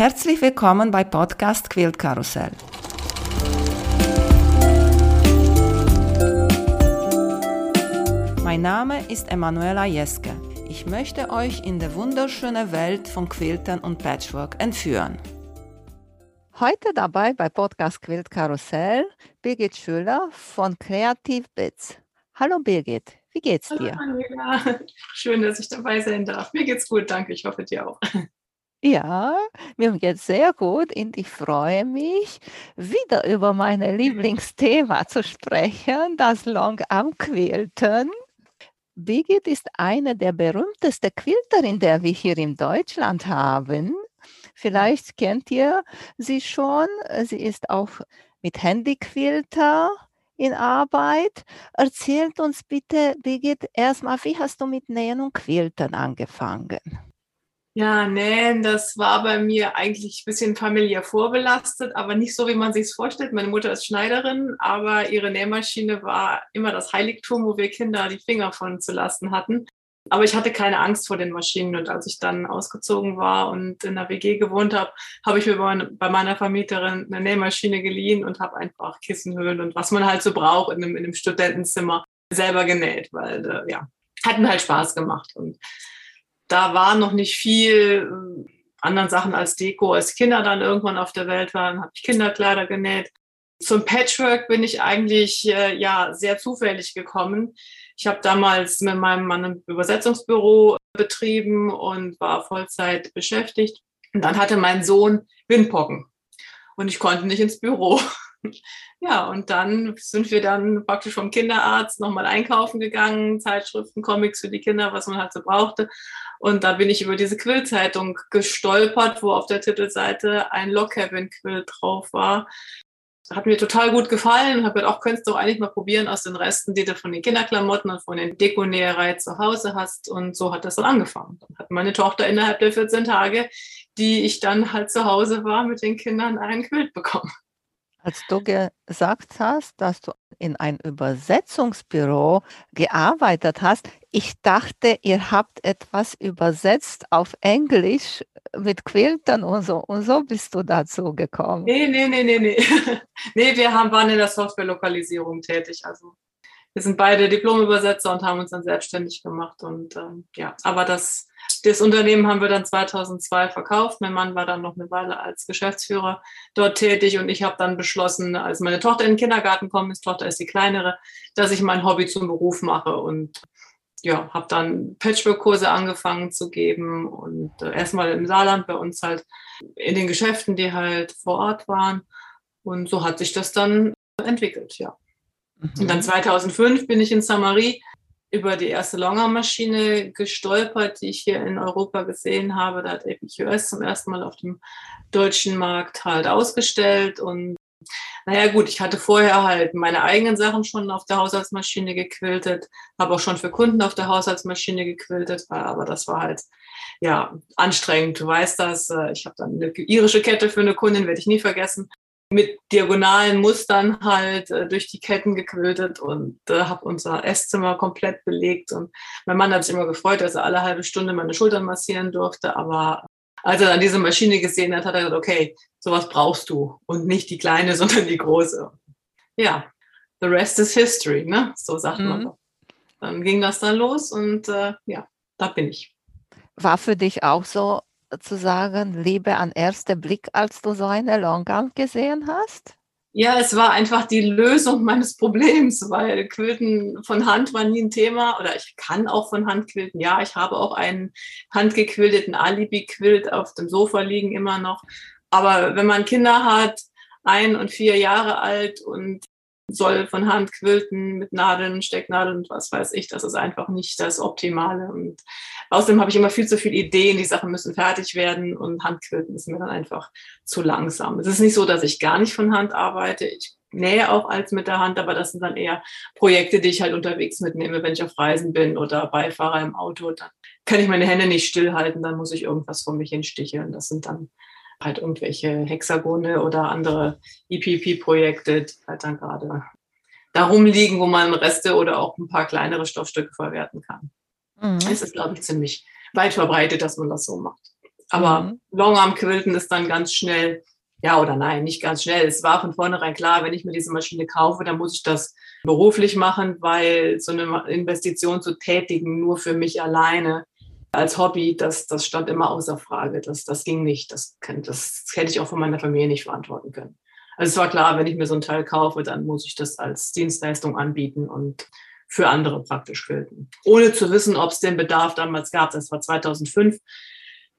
Herzlich willkommen bei Podcast Quilt Karussell. Mein Name ist Emanuela Jeske. Ich möchte euch in die wunderschöne Welt von Quiltern und Patchwork entführen. Heute dabei bei Podcast Quilt Karussell Birgit Schüller von Creative Bits. Hallo Birgit, wie geht's dir? Hallo, Schön, dass ich dabei sein darf. Mir geht's gut, danke. Ich hoffe dir auch. Ja, mir geht's sehr gut und ich freue mich, wieder über mein Lieblingsthema zu sprechen, das Long-Arm-Quilten. Birgit ist eine der berühmtesten Quilterinnen, der wir hier in Deutschland haben. Vielleicht kennt ihr sie schon. Sie ist auch mit Handyquilter in Arbeit. Erzählt uns bitte, Birgit, erstmal, wie hast du mit Nähen und Quilten angefangen? Ja, nähen, das war bei mir eigentlich ein bisschen familiär vorbelastet, aber nicht so, wie man sich es vorstellt. Meine Mutter ist Schneiderin, aber ihre Nähmaschine war immer das Heiligtum, wo wir Kinder die Finger von zu lassen hatten. Aber ich hatte keine Angst vor den Maschinen. Und als ich dann ausgezogen war und in der WG gewohnt habe, habe ich mir bei meiner Vermieterin eine Nähmaschine geliehen und habe einfach Kissenhöhlen und was man halt so braucht in einem, in einem Studentenzimmer selber genäht, weil äh, ja, hat mir halt Spaß gemacht. Und da war noch nicht viel äh, anderen Sachen als Deko. Als Kinder dann irgendwann auf der Welt waren, habe ich Kinderkleider genäht. Zum Patchwork bin ich eigentlich äh, ja sehr zufällig gekommen. Ich habe damals mit meinem Mann ein Übersetzungsbüro betrieben und war Vollzeit beschäftigt. Und dann hatte mein Sohn Windpocken und ich konnte nicht ins Büro. Ja, und dann sind wir dann praktisch vom Kinderarzt nochmal einkaufen gegangen, Zeitschriften, Comics für die Kinder, was man halt so brauchte. Und da bin ich über diese Quillzeitung gestolpert, wo auf der Titelseite ein Lock Cabin Quill drauf war. Hat mir total gut gefallen. Habe gedacht, auch könntest du eigentlich mal probieren aus den Resten, die du von den Kinderklamotten und von den Dekonäherei zu Hause hast. Und so hat das dann angefangen. Dann hat meine Tochter innerhalb der 14 Tage, die ich dann halt zu Hause war, mit den Kindern einen Quilt bekommen. Als du gesagt hast, dass du in ein Übersetzungsbüro gearbeitet hast, ich dachte, ihr habt etwas übersetzt auf Englisch mit Quiltern und so. Und so bist du dazu gekommen. Nee, nee, nee, nee, nee. nee, wir haben, waren in der Softwarelokalisierung tätig. Also wir sind beide Diplomübersetzer und haben uns dann selbstständig gemacht. Und ähm, ja, aber das das Unternehmen haben wir dann 2002 verkauft. Mein Mann war dann noch eine Weile als Geschäftsführer dort tätig und ich habe dann beschlossen, als meine Tochter in den Kindergarten kommt, meine Tochter ist die kleinere, dass ich mein Hobby zum Beruf mache und ja, habe dann Patchwork-Kurse angefangen zu geben und äh, erstmal im Saarland bei uns halt in den Geschäften, die halt vor Ort waren. Und so hat sich das dann entwickelt, ja. Mhm. Und dann 2005 bin ich in Samarie über die erste Longer-Maschine gestolpert, die ich hier in Europa gesehen habe. Da hat APQS zum ersten Mal auf dem deutschen Markt halt ausgestellt. Und naja gut, ich hatte vorher halt meine eigenen Sachen schon auf der Haushaltsmaschine gequiltet, habe auch schon für Kunden auf der Haushaltsmaschine gequiltet, aber das war halt ja anstrengend. Du weißt das. Äh, ich habe dann eine irische Kette für eine Kundin, werde ich nie vergessen mit diagonalen Mustern halt äh, durch die Ketten gequiltet und äh, habe unser Esszimmer komplett belegt. Und mein Mann hat sich immer gefreut, dass er alle halbe Stunde meine Schultern massieren durfte. Aber als er dann diese Maschine gesehen hat, hat er gesagt, okay, sowas brauchst du. Und nicht die kleine, sondern die große. Ja, the rest is history, ne? So sagt mhm. man. Dann ging das dann los und äh, ja, da bin ich. War für dich auch so zu sagen, Liebe an ersten Blick, als du so eine Longarm gesehen hast? Ja, es war einfach die Lösung meines Problems, weil Quilten von Hand war nie ein Thema oder ich kann auch von Hand quilten. Ja, ich habe auch einen handgequilteten Alibi-Quilt auf dem Sofa liegen immer noch. Aber wenn man Kinder hat, ein und vier Jahre alt und soll von Hand quilten mit Nadeln, Stecknadeln und was weiß ich. Das ist einfach nicht das Optimale. Und außerdem habe ich immer viel zu viele Ideen. Die Sachen müssen fertig werden und Handquilten ist mir dann einfach zu langsam. Es ist nicht so, dass ich gar nicht von Hand arbeite. Ich nähe auch als mit der Hand, aber das sind dann eher Projekte, die ich halt unterwegs mitnehme, wenn ich auf Reisen bin oder Beifahrer im Auto. Dann kann ich meine Hände nicht stillhalten, dann muss ich irgendwas vor mich hinsticheln. Das sind dann halt irgendwelche Hexagone oder andere EPP-Projekte, die halt dann gerade darum liegen, wo man Reste oder auch ein paar kleinere Stoffstücke verwerten kann. Mhm. Es ist, glaube ich, ziemlich weit verbreitet, dass man das so macht. Aber mhm. Longarm-Quilten ist dann ganz schnell, ja oder nein, nicht ganz schnell. Es war von vornherein klar, wenn ich mir diese Maschine kaufe, dann muss ich das beruflich machen, weil so eine Investition zu tätigen, nur für mich alleine als Hobby, das, das stand immer außer Frage. Das, das ging nicht. Das, das hätte ich auch von meiner Familie nicht verantworten können. Also es war klar, wenn ich mir so ein Teil kaufe, dann muss ich das als Dienstleistung anbieten und für andere praktisch quilten. Ohne zu wissen, ob es den Bedarf damals gab. Das war 2005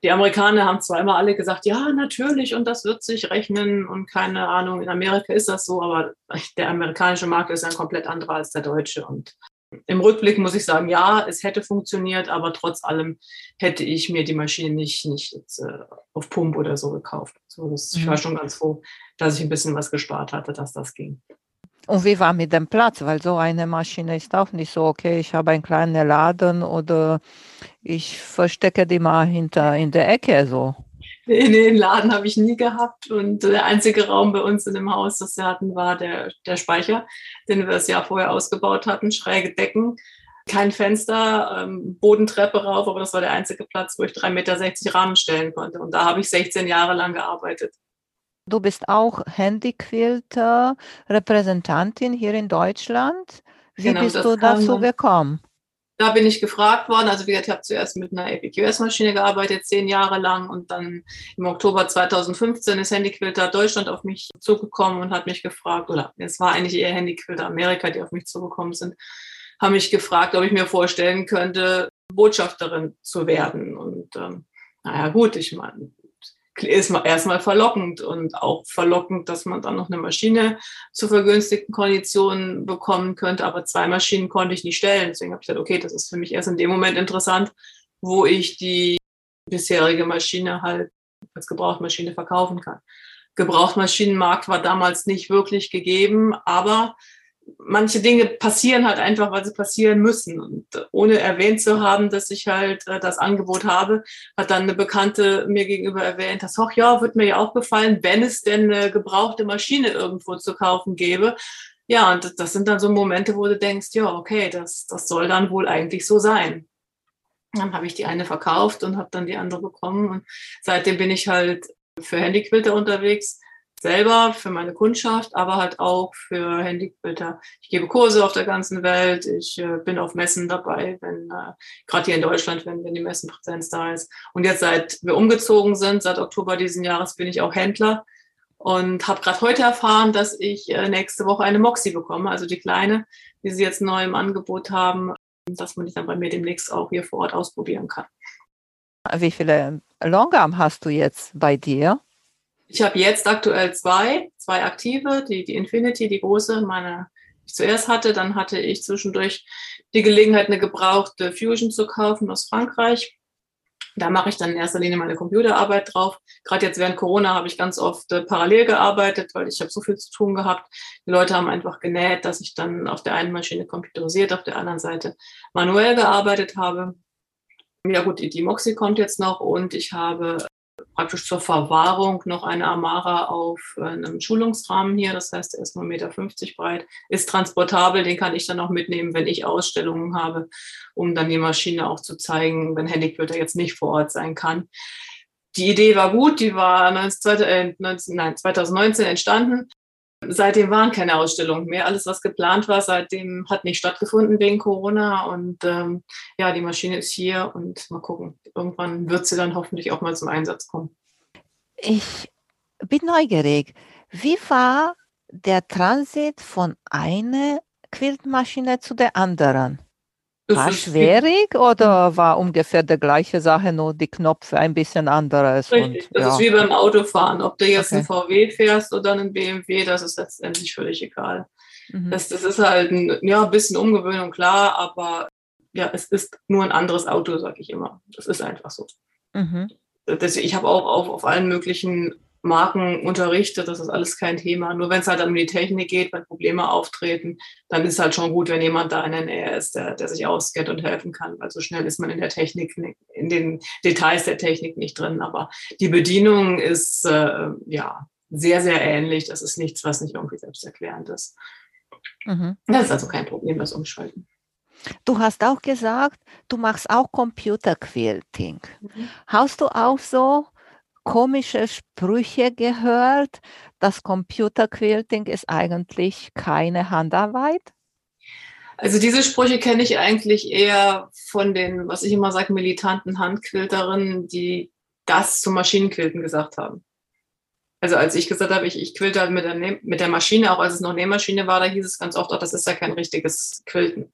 die Amerikaner haben zwar immer alle gesagt, ja, natürlich, und das wird sich rechnen und keine Ahnung, in Amerika ist das so, aber der amerikanische Markt ist ein komplett anderer als der deutsche. Und im Rückblick muss ich sagen, ja, es hätte funktioniert, aber trotz allem hätte ich mir die Maschine nicht, nicht jetzt, äh, auf Pump oder so gekauft. So, mhm. Ich war mhm. schon ganz froh, dass ich ein bisschen was gespart hatte, dass das ging. Und wie war mit dem Platz? Weil so eine Maschine ist auch nicht so, okay, ich habe einen kleinen Laden oder ich verstecke die mal hinter in der Ecke so. Nee, nee, den Laden habe ich nie gehabt. Und der einzige Raum bei uns in dem Haus, das wir hatten, war der, der Speicher, den wir das Jahr vorher ausgebaut hatten. Schräge Decken, kein Fenster, ähm, Bodentreppe rauf, aber das war der einzige Platz, wo ich 3,60 Meter Rahmen stellen konnte. Und da habe ich 16 Jahre lang gearbeitet. Du bist auch Handyquilter, Repräsentantin hier in Deutschland. Wie genau, bist du dazu gekommen? Da bin ich gefragt worden. Also wie gesagt, ich habe zuerst mit einer EPQS-Maschine gearbeitet, zehn Jahre lang. Und dann im Oktober 2015 ist Handyquilter Deutschland auf mich zugekommen und hat mich gefragt, oder es war eigentlich eher Handyquilter Amerika, die auf mich zugekommen sind, haben mich gefragt, ob ich mir vorstellen könnte, Botschafterin zu werden. Und ähm, naja, gut, ich meine, ist erstmal verlockend und auch verlockend, dass man dann noch eine Maschine zu vergünstigten Konditionen bekommen könnte. Aber zwei Maschinen konnte ich nicht stellen. Deswegen habe ich gesagt, okay, das ist für mich erst in dem Moment interessant, wo ich die bisherige Maschine halt als Gebrauchtmaschine verkaufen kann. Gebrauchtmaschinenmarkt war damals nicht wirklich gegeben, aber manche Dinge passieren halt einfach, weil sie passieren müssen. Und ohne erwähnt zu haben, dass ich halt äh, das Angebot habe, hat dann eine Bekannte mir gegenüber erwähnt, dass, ach ja, wird mir ja auch gefallen, wenn es denn eine gebrauchte Maschine irgendwo zu kaufen gäbe. Ja, und das sind dann so Momente, wo du denkst, ja, okay, das, das soll dann wohl eigentlich so sein. Dann habe ich die eine verkauft und habe dann die andere bekommen. Und seitdem bin ich halt für Handyquilter unterwegs selber, für meine Kundschaft, aber halt auch für Handyquilter. Ich gebe Kurse auf der ganzen Welt. Ich äh, bin auf Messen dabei, wenn äh, gerade hier in Deutschland, wenn, wenn die Messenpräsenz da ist. Und jetzt seit wir umgezogen sind, seit Oktober diesen Jahres, bin ich auch Händler und habe gerade heute erfahren, dass ich äh, nächste Woche eine Moxie bekomme, also die kleine, die sie jetzt neu im Angebot haben, dass man die dann bei mir demnächst auch hier vor Ort ausprobieren kann. Wie viele Longarm hast du jetzt bei dir? Ich habe jetzt aktuell zwei, zwei aktive, die, die Infinity, die große, meine ich zuerst hatte. Dann hatte ich zwischendurch die Gelegenheit, eine gebrauchte Fusion zu kaufen aus Frankreich. Da mache ich dann in erster Linie meine Computerarbeit drauf. Gerade jetzt während Corona habe ich ganz oft äh, parallel gearbeitet, weil ich habe so viel zu tun gehabt. Die Leute haben einfach genäht, dass ich dann auf der einen Maschine computerisiert, auf der anderen Seite manuell gearbeitet habe. Ja gut, die Moxie kommt jetzt noch und ich habe praktisch zur Verwahrung noch eine Amara auf äh, einem Schulungsrahmen hier. Das heißt, er ist nur 1,50 Meter breit, ist transportabel, den kann ich dann auch mitnehmen, wenn ich Ausstellungen habe, um dann die Maschine auch zu zeigen, wenn Handyquilter jetzt nicht vor Ort sein kann. Die Idee war gut, die war 19, 19, nein, 2019 entstanden. Seitdem waren keine Ausstellungen mehr. Alles, was geplant war, seitdem hat nicht stattgefunden wegen Corona. Und ähm, ja, die Maschine ist hier und mal gucken. Irgendwann wird sie dann hoffentlich auch mal zum Einsatz kommen. Ich bin neugierig. Wie war der Transit von einer Quiltmaschine zu der anderen? War schwierig oder war ungefähr die gleiche Sache, nur die Knöpfe ein bisschen anderes? Richtig, und, das ja. ist wie beim Autofahren. Ob du jetzt okay. einen VW fährst oder einen BMW, das ist letztendlich völlig egal. Mhm. Das, das ist halt ein ja, bisschen Umgewöhnung, klar, aber ja, es ist nur ein anderes Auto, sage ich immer. Das ist einfach so. Mhm. Das, ich habe auch auf, auf allen möglichen Marken unterrichtet, das ist alles kein Thema. Nur wenn es halt um die Technik geht, wenn Probleme auftreten, dann ist halt schon gut, wenn jemand da in der Nähe ist, der, der sich auskennt und helfen kann, weil so schnell ist man in der Technik, in den Details der Technik nicht drin. Aber die Bedienung ist äh, ja sehr, sehr ähnlich. Das ist nichts, was nicht irgendwie selbsterklärend ist. Mhm. Das ist also kein Problem, das Umschalten. Du hast auch gesagt, du machst auch Computerquilting. Mhm. Hast du auch so komische Sprüche gehört, das Computerquilting ist eigentlich keine Handarbeit? Also diese Sprüche kenne ich eigentlich eher von den, was ich immer sage, militanten Handquilterinnen, die das zum Maschinenquilten gesagt haben. Also als ich gesagt habe, ich, ich quilte halt mit der, mit der Maschine, auch als es noch Nähmaschine war, da hieß es ganz oft, auch, das ist ja kein richtiges Quilten.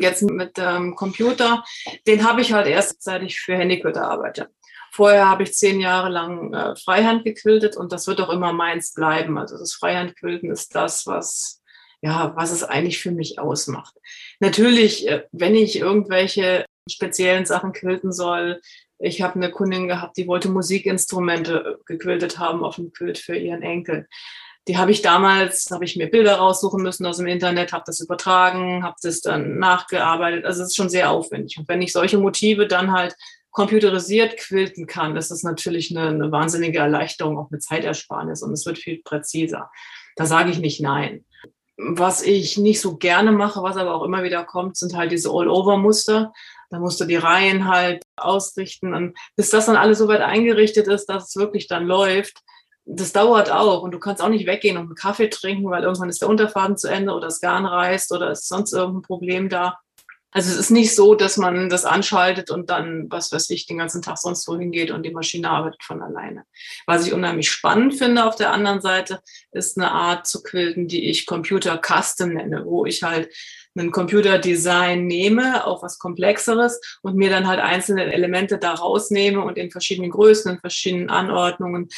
Jetzt mit dem Computer, den habe ich halt erst, seit ich für Handyquilter arbeite. Vorher habe ich zehn Jahre lang äh, Freihand gequiltet und das wird auch immer meins bleiben. Also das Freihandquilten ist das, was, ja, was es eigentlich für mich ausmacht. Natürlich, äh, wenn ich irgendwelche speziellen Sachen quilten soll, ich habe eine Kundin gehabt, die wollte Musikinstrumente gequiltet haben auf dem Quilt für ihren Enkel. Die habe ich damals, habe ich mir Bilder raussuchen müssen aus dem Internet, habe das übertragen, habe das dann nachgearbeitet. Also es ist schon sehr aufwendig. Und wenn ich solche Motive dann halt computerisiert quilten kann, ist das natürlich eine, eine wahnsinnige Erleichterung, auch mit Zeitersparnis und es wird viel präziser. Da sage ich nicht nein. Was ich nicht so gerne mache, was aber auch immer wieder kommt, sind halt diese All-Over-Muster. Da musst du die Reihen halt ausrichten. Und bis das dann alles so weit eingerichtet ist, dass es wirklich dann läuft, das dauert auch. Und du kannst auch nicht weggehen und einen Kaffee trinken, weil irgendwann ist der Unterfaden zu Ende oder das Garn reißt oder ist sonst irgendein Problem da. Also es ist nicht so, dass man das anschaltet und dann, was weiß ich, den ganzen Tag sonst wohin geht und die Maschine arbeitet von alleine. Was ich unheimlich spannend finde auf der anderen Seite, ist eine Art zu quilten, die ich Computer Custom nenne, wo ich halt einen Computerdesign nehme, auch was Komplexeres und mir dann halt einzelne Elemente da rausnehme und in verschiedenen Größen, in verschiedenen Anordnungen,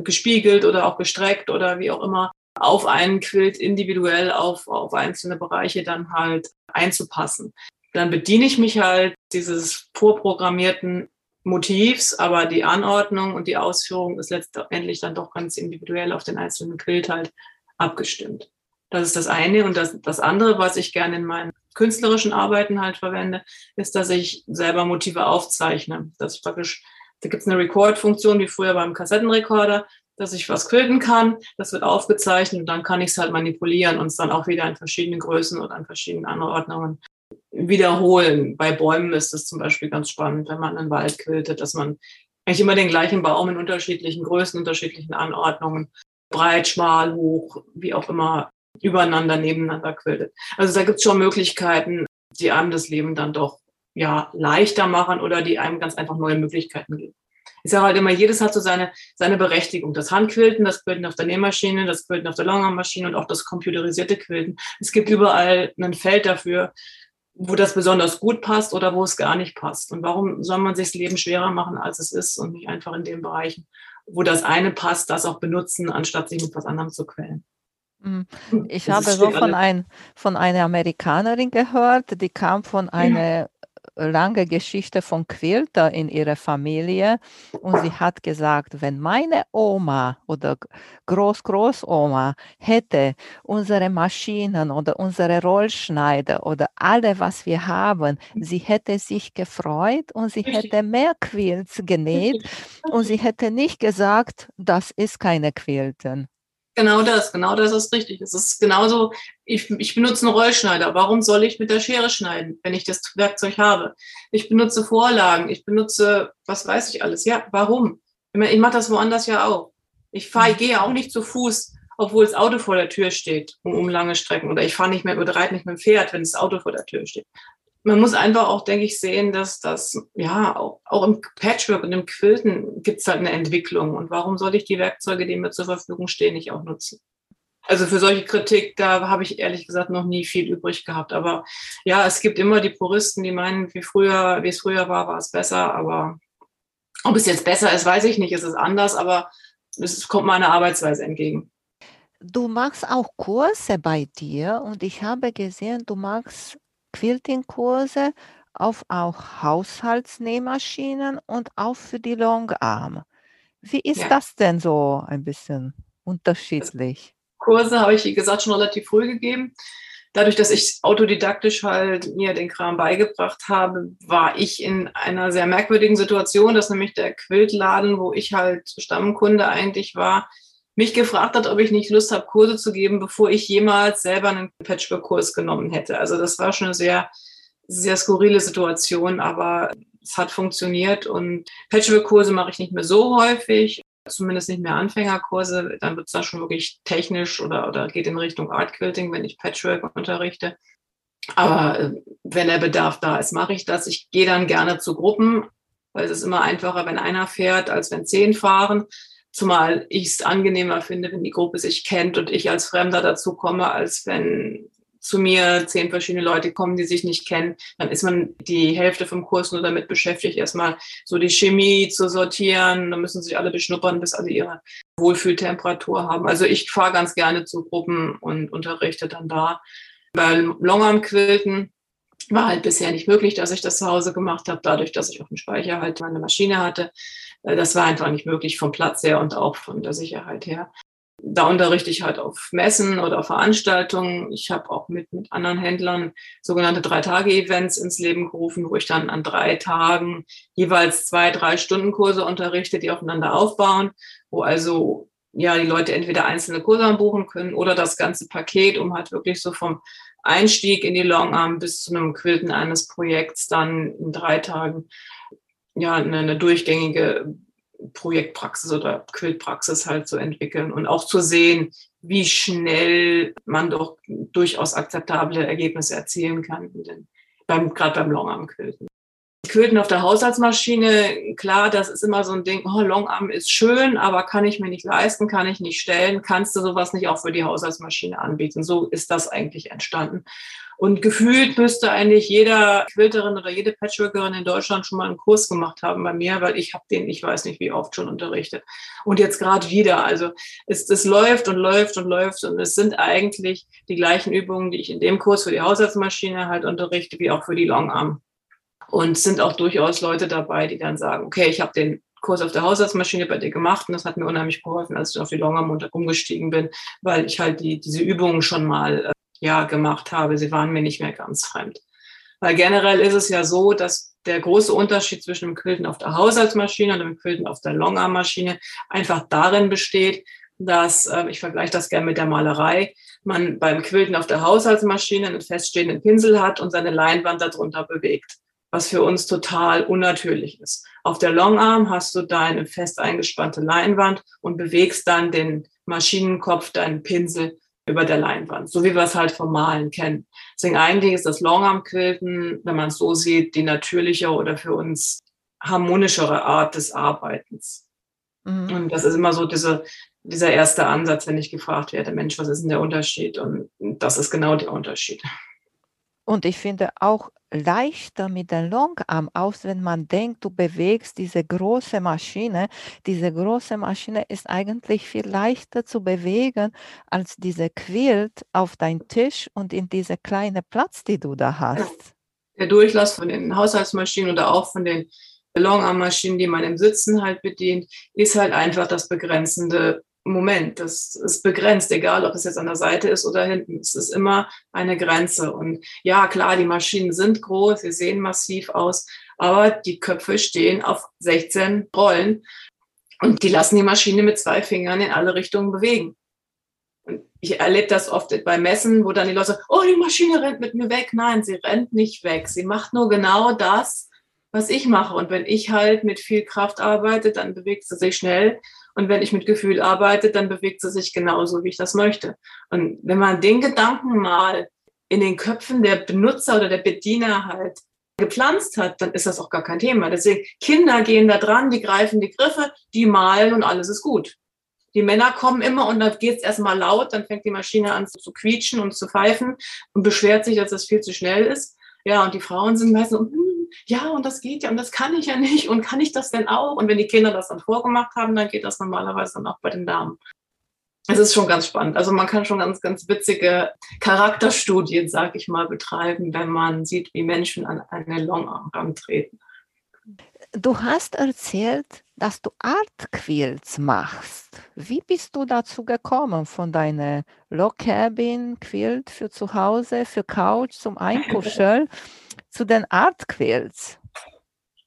gespiegelt oder auch gestreckt oder wie auch immer auf einen Quilt individuell auf, auf einzelne Bereiche dann halt einzupassen. Dann bediene ich mich halt dieses vorprogrammierten Motivs, aber die Anordnung und die Ausführung ist letztendlich dann doch ganz individuell auf den einzelnen Quilt halt abgestimmt. Das ist das eine. Und das, das andere, was ich gerne in meinen künstlerischen Arbeiten halt verwende, ist, dass ich selber Motive aufzeichne. Das ist praktisch, da gibt es eine Record-Funktion, wie früher beim Kassettenrekorder, dass ich was quilten kann. Das wird aufgezeichnet und dann kann ich es halt manipulieren und es dann auch wieder in verschiedenen Größen oder in verschiedenen Anordnungen wiederholen. Bei Bäumen ist es zum Beispiel ganz spannend, wenn man einen Wald quiltet, dass man eigentlich immer den gleichen Baum in unterschiedlichen Größen, unterschiedlichen Anordnungen, breit, schmal, hoch, wie auch immer übereinander, nebeneinander quiltet. Also da gibt es schon Möglichkeiten, die einem das Leben dann doch ja leichter machen oder die einem ganz einfach neue Möglichkeiten geben. Ich sage halt immer, jedes hat so seine, seine Berechtigung. Das Handquilten, das Quilten auf der Nähmaschine, das Quilten auf der Longarmmaschine und auch das computerisierte Quilten. Es gibt überall ein Feld dafür, wo das besonders gut passt oder wo es gar nicht passt. Und warum soll man sich das Leben schwerer machen, als es ist und nicht einfach in den Bereichen, wo das eine passt, das auch benutzen, anstatt sich mit was anderem zu quälen. Hm. Ich das habe so von, ein, von einer Amerikanerin gehört, die kam von einer. Lange Geschichte von Quilter in ihrer Familie. Und sie hat gesagt, wenn meine Oma oder Großgroßoma hätte unsere Maschinen oder unsere Rollschneider oder alle, was wir haben, sie hätte sich gefreut und sie hätte mehr Quilts genäht und sie hätte nicht gesagt, das ist keine Quilten. Genau das, genau das ist richtig. Es ist genauso, ich, ich benutze einen Rollschneider. Warum soll ich mit der Schere schneiden, wenn ich das Werkzeug habe? Ich benutze Vorlagen, ich benutze, was weiß ich alles. Ja, warum? Ich mache das woanders ja auch. Ich fahre, ich gehe ja auch nicht zu Fuß, obwohl das Auto vor der Tür steht, um, um lange Strecken. Oder ich fahre nicht mehr oder reite nicht mit dem Pferd, wenn das Auto vor der Tür steht man muss einfach auch, denke ich, sehen, dass das, ja, auch, auch im Patchwork und im Quilten gibt es halt eine Entwicklung. Und warum soll ich die Werkzeuge, die mir zur Verfügung stehen, nicht auch nutzen? Also für solche Kritik, da habe ich ehrlich gesagt noch nie viel übrig gehabt. Aber ja, es gibt immer die Puristen, die meinen, wie früher, wie es früher war, war es besser. Aber ob es jetzt besser ist, weiß ich nicht. Es ist anders, aber es kommt meiner Arbeitsweise entgegen. Du machst auch Kurse bei dir und ich habe gesehen, du machst Quilting-Kurse auf auch Haushaltsnähmaschinen und auch für die Longarm. Wie ist ja. das denn so ein bisschen unterschiedlich? Kurse habe ich, wie gesagt, schon relativ früh gegeben. Dadurch, dass ich autodidaktisch halt mir den Kram beigebracht habe, war ich in einer sehr merkwürdigen Situation, dass nämlich der Quiltladen, wo ich halt Stammkunde eigentlich war, mich gefragt hat, ob ich nicht Lust habe, Kurse zu geben, bevor ich jemals selber einen Patchwork-Kurs genommen hätte. Also das war schon eine sehr, sehr skurrile Situation, aber es hat funktioniert und Patchwork-Kurse mache ich nicht mehr so häufig, zumindest nicht mehr Anfängerkurse. Dann wird es dann schon wirklich technisch oder, oder geht in Richtung Art Quilting, wenn ich Patchwork unterrichte. Aber äh, wenn der Bedarf da ist, mache ich das. Ich gehe dann gerne zu Gruppen, weil es ist immer einfacher, wenn einer fährt, als wenn zehn fahren. Zumal ich es angenehmer finde, wenn die Gruppe sich kennt und ich als Fremder dazu komme, als wenn zu mir zehn verschiedene Leute kommen, die sich nicht kennen, dann ist man die Hälfte vom Kurs nur damit beschäftigt, erstmal so die Chemie zu sortieren. Dann müssen sich alle beschnuppern, bis alle ihre Wohlfühltemperatur haben. Also ich fahre ganz gerne zu Gruppen und unterrichte dann da. Beim Longarm-Quilten war halt bisher nicht möglich, dass ich das zu Hause gemacht habe, dadurch, dass ich auf dem Speicher halt meine Maschine hatte. Äh, das war einfach nicht möglich vom Platz her und auch von der Sicherheit her. Da unterrichte ich halt auf Messen oder auf Veranstaltungen. Ich habe auch mit, mit anderen Händlern sogenannte Drei-Tage-Events ins Leben gerufen, wo ich dann an drei Tagen jeweils zwei, drei Stunden Kurse unterrichte, die aufeinander aufbauen, wo also ja die Leute entweder einzelne Kurse buchen können oder das ganze Paket, um halt wirklich so vom Einstieg in die Longarm bis zu einem Quilten eines Projekts dann in drei Tagen ja eine, eine durchgängige Projektpraxis oder Quiltpraxis halt zu entwickeln und auch zu sehen, wie schnell man doch durchaus akzeptable Ergebnisse erzielen kann, beim, gerade beim Longarm-Quilten. Quilten auf der Haushaltsmaschine, klar, das ist immer so ein Ding, oh, Longarm ist schön, aber kann ich mir nicht leisten, kann ich nicht stellen, kannst du sowas nicht auch für die Haushaltsmaschine anbieten. So ist das eigentlich entstanden. Und gefühlt müsste eigentlich jeder Quilterin oder jede Patchworkerin in Deutschland schon mal einen Kurs gemacht haben bei mir, weil ich habe den, ich weiß nicht wie oft schon unterrichtet. Und jetzt gerade wieder. Also es, es läuft und läuft und läuft und es sind eigentlich die gleichen Übungen, die ich in dem Kurs für die Haushaltsmaschine halt unterrichte, wie auch für die Longarm. Und sind auch durchaus Leute dabei, die dann sagen, okay, ich habe den Kurs auf der Haushaltsmaschine bei dir gemacht und das hat mir unheimlich geholfen, als ich auf die Longarm umgestiegen bin, weil ich halt die, diese Übungen schon mal äh, ja, gemacht habe. Sie waren mir nicht mehr ganz fremd. Weil generell ist es ja so, dass der große Unterschied zwischen dem Quilten auf der Haushaltsmaschine und dem Quilten auf der Longarm-Maschine einfach darin besteht, dass, äh, ich vergleiche das gerne mit der Malerei, man beim Quilten auf der Haushaltsmaschine einen feststehenden Pinsel hat und seine Leinwand darunter bewegt, was für uns total unnatürlich ist. Auf der Longarm hast du deine fest eingespannte Leinwand und bewegst dann den Maschinenkopf, deinen Pinsel über der Leinwand, so wie wir es halt vom Malen kennen. Deswegen eigentlich ist das Longarm-Quilten, wenn man es so sieht, die natürliche oder für uns harmonischere Art des Arbeitens. Mhm. Und das ist immer so diese, dieser erste Ansatz, wenn ich gefragt werde, Mensch, was ist denn der Unterschied? Und das ist genau der Unterschied. Und ich finde auch leichter mit dem Longarm aus, wenn man denkt, du bewegst diese große Maschine. Diese große Maschine ist eigentlich viel leichter zu bewegen als diese Quilt auf dein Tisch und in diese kleine Platz, die du da hast. Der Durchlass von den Haushaltsmaschinen oder auch von den Longarm-Maschinen, die man im Sitzen halt bedient, ist halt einfach das begrenzende Moment, das ist begrenzt, egal ob es jetzt an der Seite ist oder hinten. Es ist immer eine Grenze. Und ja, klar, die Maschinen sind groß, sie sehen massiv aus, aber die Köpfe stehen auf 16 Rollen und die lassen die Maschine mit zwei Fingern in alle Richtungen bewegen. Und ich erlebe das oft bei Messen, wo dann die Leute sagen, oh, die Maschine rennt mit mir weg. Nein, sie rennt nicht weg. Sie macht nur genau das, was ich mache. Und wenn ich halt mit viel Kraft arbeite, dann bewegt sie sich schnell. Und wenn ich mit Gefühl arbeite, dann bewegt sie sich genauso, wie ich das möchte. Und wenn man den Gedanken mal in den Köpfen der Benutzer oder der Bediener halt gepflanzt hat, dann ist das auch gar kein Thema. Deswegen, Kinder gehen da dran, die greifen die Griffe, die malen und alles ist gut. Die Männer kommen immer und dann geht es erstmal laut, dann fängt die Maschine an zu quietschen und zu pfeifen und beschwert sich, dass das viel zu schnell ist. Ja, und die Frauen sind meistens so, hm, ja, und das geht ja, und das kann ich ja nicht, und kann ich das denn auch? Und wenn die Kinder das dann vorgemacht haben, dann geht das normalerweise dann auch bei den Damen. Es ist schon ganz spannend. Also man kann schon ganz, ganz witzige Charakterstudien, sag ich mal, betreiben, wenn man sieht, wie Menschen an eine Longarm rantreten. Du hast erzählt, dass du Artquilts machst. Wie bist du dazu gekommen von deiner Log Cabin Quilt für zu Hause, für Couch zum Einkuscheln zu den Artquilts?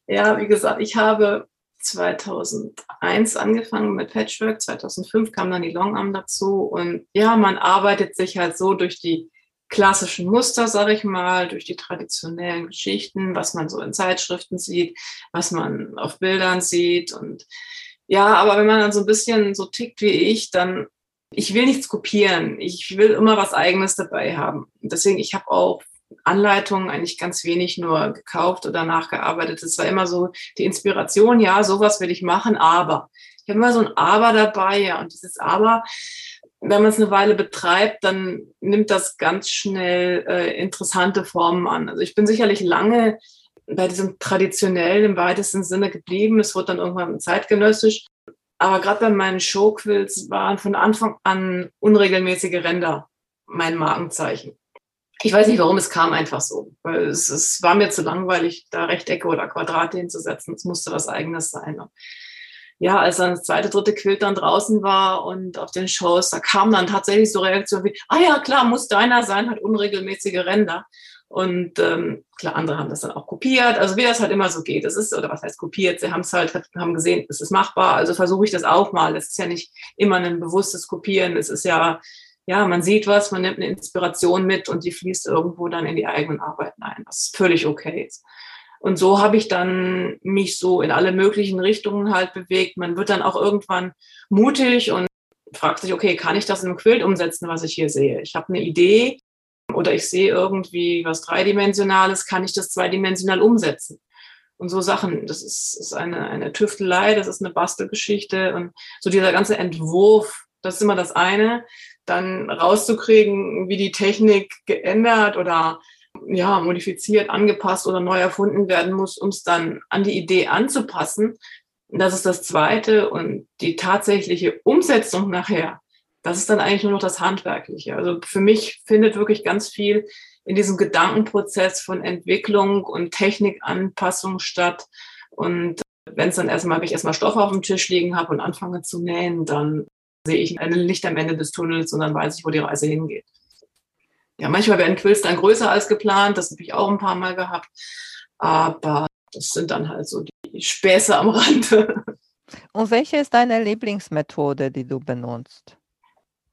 Ja, wie gesagt, ich habe 2001 angefangen mit Patchwork, 2005 kam dann die Longarm dazu und ja, man arbeitet sich halt so durch die klassischen Muster, sage ich mal, durch die traditionellen Geschichten, was man so in Zeitschriften sieht, was man auf Bildern sieht. Und ja, aber wenn man dann so ein bisschen so tickt wie ich, dann, ich will nichts kopieren. Ich will immer was Eigenes dabei haben. deswegen, ich habe auch Anleitungen eigentlich ganz wenig nur gekauft oder nachgearbeitet. Es war immer so die Inspiration, ja, sowas will ich machen, aber. Ich habe immer so ein Aber dabei, ja. Und dieses Aber, wenn man es eine Weile betreibt, dann nimmt das ganz schnell äh, interessante Formen an. Also ich bin sicherlich lange bei diesem traditionellen im weitesten Sinne geblieben. Es wurde dann irgendwann zeitgenössisch. Aber gerade bei meinen Showquills waren von Anfang an unregelmäßige Ränder mein Markenzeichen. Ich weiß nicht, warum es kam einfach so. Weil es, es war mir zu langweilig, da Rechtecke oder Quadrate hinzusetzen. Es musste was Eigenes sein ja, als dann das zweite, dritte Quilt dann draußen war und auf den Shows, da kam dann tatsächlich so Reaktionen wie, ah ja, klar, muss deiner sein, hat unregelmäßige Ränder. Und ähm, klar, andere haben das dann auch kopiert. Also wie das halt immer so geht. Es ist, oder was heißt kopiert? Sie haben es halt, haben gesehen, es ist machbar. Also versuche ich das auch mal. Es ist ja nicht immer ein bewusstes Kopieren. Es ist ja, ja, man sieht was, man nimmt eine Inspiration mit und die fließt irgendwo dann in die eigenen Arbeiten ein, was völlig okay ist. Und so habe ich dann mich so in alle möglichen Richtungen halt bewegt. Man wird dann auch irgendwann mutig und fragt sich, okay, kann ich das in einem Quilt umsetzen, was ich hier sehe? Ich habe eine Idee oder ich sehe irgendwie was Dreidimensionales, kann ich das zweidimensional umsetzen? Und so Sachen, das ist, ist eine, eine Tüftelei, das ist eine Bastelgeschichte und so dieser ganze Entwurf, das ist immer das eine, dann rauszukriegen, wie die Technik geändert oder ja, modifiziert, angepasst oder neu erfunden werden muss, um es dann an die Idee anzupassen. Das ist das Zweite. Und die tatsächliche Umsetzung nachher, das ist dann eigentlich nur noch das Handwerkliche. Also für mich findet wirklich ganz viel in diesem Gedankenprozess von Entwicklung und Technikanpassung statt. Und wenn es dann erstmal, wenn ich erstmal Stoff auf dem Tisch liegen habe und anfange zu nähen, dann sehe ich ein Licht am Ende des Tunnels und dann weiß ich, wo die Reise hingeht. Ja, manchmal werden Quills dann größer als geplant, das habe ich auch ein paar Mal gehabt. Aber das sind dann halt so die Späße am Rande. Und welche ist deine Lieblingsmethode, die du benutzt?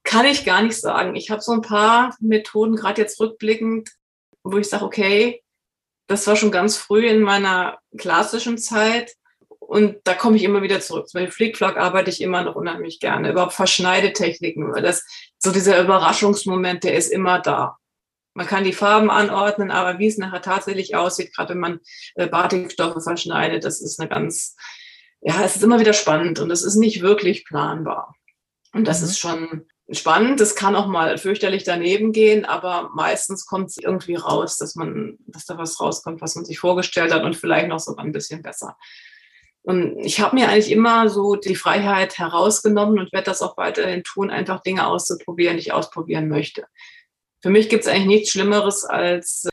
Kann ich gar nicht sagen. Ich habe so ein paar Methoden, gerade jetzt rückblickend, wo ich sage, okay, das war schon ganz früh in meiner klassischen Zeit. Und da komme ich immer wieder zurück. Bei Flickflack arbeite ich immer noch unheimlich gerne. Überhaupt Verschneidetechniken. Das, so dieser Überraschungsmoment, der ist immer da. Man kann die Farben anordnen, aber wie es nachher tatsächlich aussieht, gerade wenn man äh, Batikstoffe verschneidet, das ist eine ganz, ja, es ist immer wieder spannend und es ist nicht wirklich planbar. Und das mhm. ist schon spannend. Es kann auch mal fürchterlich daneben gehen, aber meistens kommt es irgendwie raus, dass man, dass da was rauskommt, was man sich vorgestellt hat und vielleicht noch sogar ein bisschen besser. Und ich habe mir eigentlich immer so die Freiheit herausgenommen und werde das auch weiterhin tun, einfach Dinge auszuprobieren, die ich ausprobieren möchte. Für mich gibt es eigentlich nichts Schlimmeres als,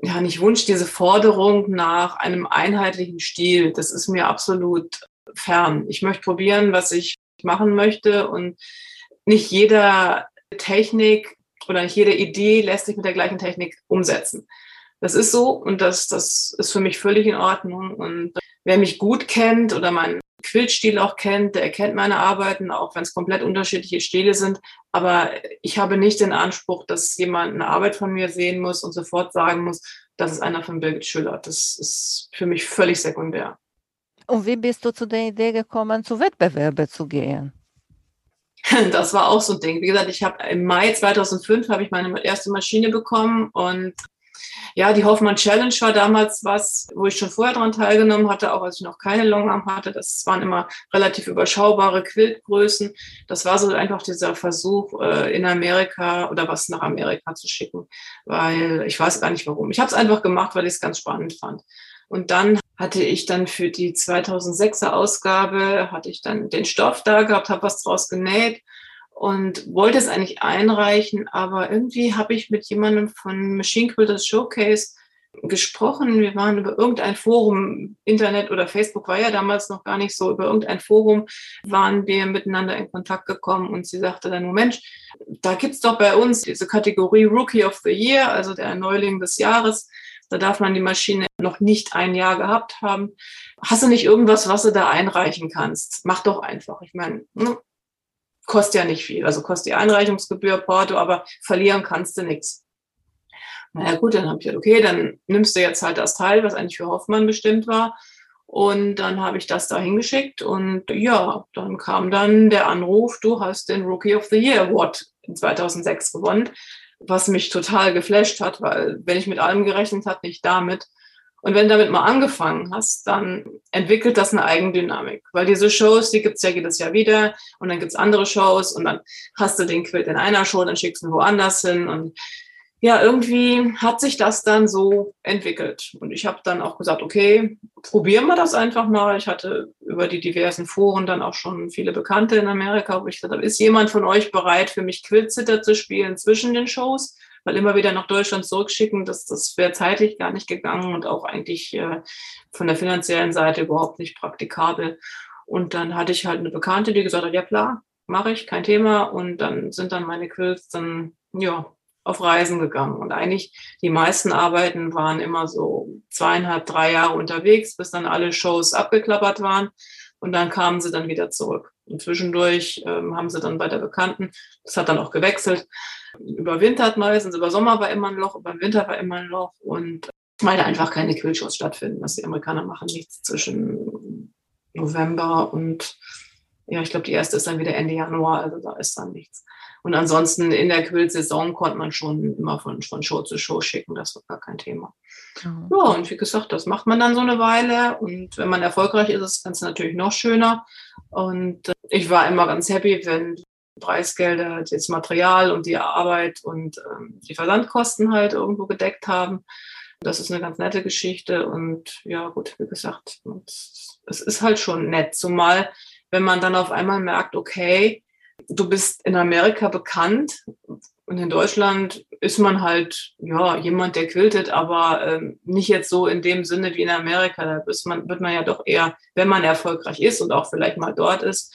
ja, nicht Wunsch, diese Forderung nach einem einheitlichen Stil. Das ist mir absolut fern. Ich möchte probieren, was ich machen möchte und nicht jeder Technik oder nicht jede Idee lässt sich mit der gleichen Technik umsetzen. Das ist so und das, das ist für mich völlig in Ordnung. Und wer mich gut kennt oder meinen Quiltstil auch kennt, der erkennt meine Arbeiten, auch wenn es komplett unterschiedliche Stile sind. Aber ich habe nicht den Anspruch, dass jemand eine Arbeit von mir sehen muss und sofort sagen muss, das ist einer von Birgit Schüller. Das ist für mich völlig sekundär. Und wie bist du zu der Idee gekommen, zu Wettbewerben zu gehen? Das war auch so ein Ding. Wie gesagt, ich habe im Mai 2005 habe ich meine erste Maschine bekommen und ja, die Hoffmann Challenge war damals was, wo ich schon vorher daran teilgenommen hatte, auch als ich noch keine Longarm hatte. Das waren immer relativ überschaubare Quiltgrößen. Das war so einfach dieser Versuch, äh, in Amerika oder was nach Amerika zu schicken, weil ich weiß gar nicht warum. Ich habe es einfach gemacht, weil ich es ganz spannend fand. Und dann hatte ich dann für die 2006er Ausgabe, hatte ich dann den Stoff da gehabt, habe was draus genäht und wollte es eigentlich einreichen, aber irgendwie habe ich mit jemandem von Machine Quilters Showcase gesprochen. Wir waren über irgendein Forum, Internet oder Facebook war ja damals noch gar nicht so, über irgendein Forum waren wir miteinander in Kontakt gekommen und sie sagte dann, Mensch, da gibt's doch bei uns diese Kategorie Rookie of the Year, also der Neuling des Jahres. Da darf man die Maschine noch nicht ein Jahr gehabt haben. Hast du nicht irgendwas, was du da einreichen kannst? Mach doch einfach. Ich meine, ne, kostet ja nicht viel. Also kostet die Einreichungsgebühr, Porto, aber verlieren kannst du nichts. naja gut, dann habe ich gesagt, okay, dann nimmst du jetzt halt das Teil, was eigentlich für Hoffmann bestimmt war. Und dann habe ich das da hingeschickt und ja, dann kam dann der Anruf, du hast den Rookie of the Year Award in 2006 gewonnen, was mich total geflasht hat, weil wenn ich mit allem gerechnet habe, nicht damit. Und wenn du damit mal angefangen hast, dann entwickelt das eine Eigendynamik. Weil diese Shows, die gibt's ja jedes Jahr wieder und dann gibt's andere Shows und dann hast du den Quilt in einer Show, dann schickst du ihn woanders hin und ja, irgendwie hat sich das dann so entwickelt. Und ich habe dann auch gesagt, okay, probieren wir das einfach mal. Ich hatte über die diversen Foren dann auch schon viele Bekannte in Amerika, wo ich gesagt habe, ist jemand von euch bereit, für mich Quiltsitter zu spielen zwischen den Shows? Weil immer wieder nach Deutschland zurückschicken, das, das wäre zeitlich gar nicht gegangen und auch eigentlich äh, von der finanziellen Seite überhaupt nicht praktikabel. Und dann hatte ich halt eine Bekannte, die gesagt hat, ja klar, mache ich, kein Thema. Und dann sind dann meine Quilts dann, ja, auf Reisen gegangen. Und eigentlich die meisten Arbeiten waren immer so zweieinhalb, drei Jahre unterwegs, bis dann alle Shows abgeklappert waren. Und dann kamen sie dann wieder zurück. Und zwischendurch ähm, haben sie dann bei der Bekannten, das hat dann auch gewechselt, überwintert meistens, über Sommer war immer ein Loch, über Winter war immer ein Loch und weil da einfach keine Quillshows stattfinden. dass die Amerikaner machen nichts zwischen November und ja, ich glaube, die erste ist dann wieder Ende Januar, also da ist dann nichts. Und ansonsten in der Quilt-Saison konnte man schon immer von, von Show zu Show schicken, das war gar kein Thema. Mhm. Ja, und wie gesagt, das macht man dann so eine Weile. Und wenn man erfolgreich ist, ist das Ganze natürlich noch schöner. Und äh, ich war immer ganz happy, wenn Preisgelder, das Material und die Arbeit und ähm, die Versandkosten halt irgendwo gedeckt haben. Das ist eine ganz nette Geschichte. Und ja, gut, wie gesagt, es ist halt schon nett. Zumal, wenn man dann auf einmal merkt, okay, du bist in Amerika bekannt und in Deutschland ist man halt ja jemand, der quiltet, aber ähm, nicht jetzt so in dem Sinne wie in Amerika. Da man, wird man ja doch eher, wenn man erfolgreich ist und auch vielleicht mal dort ist,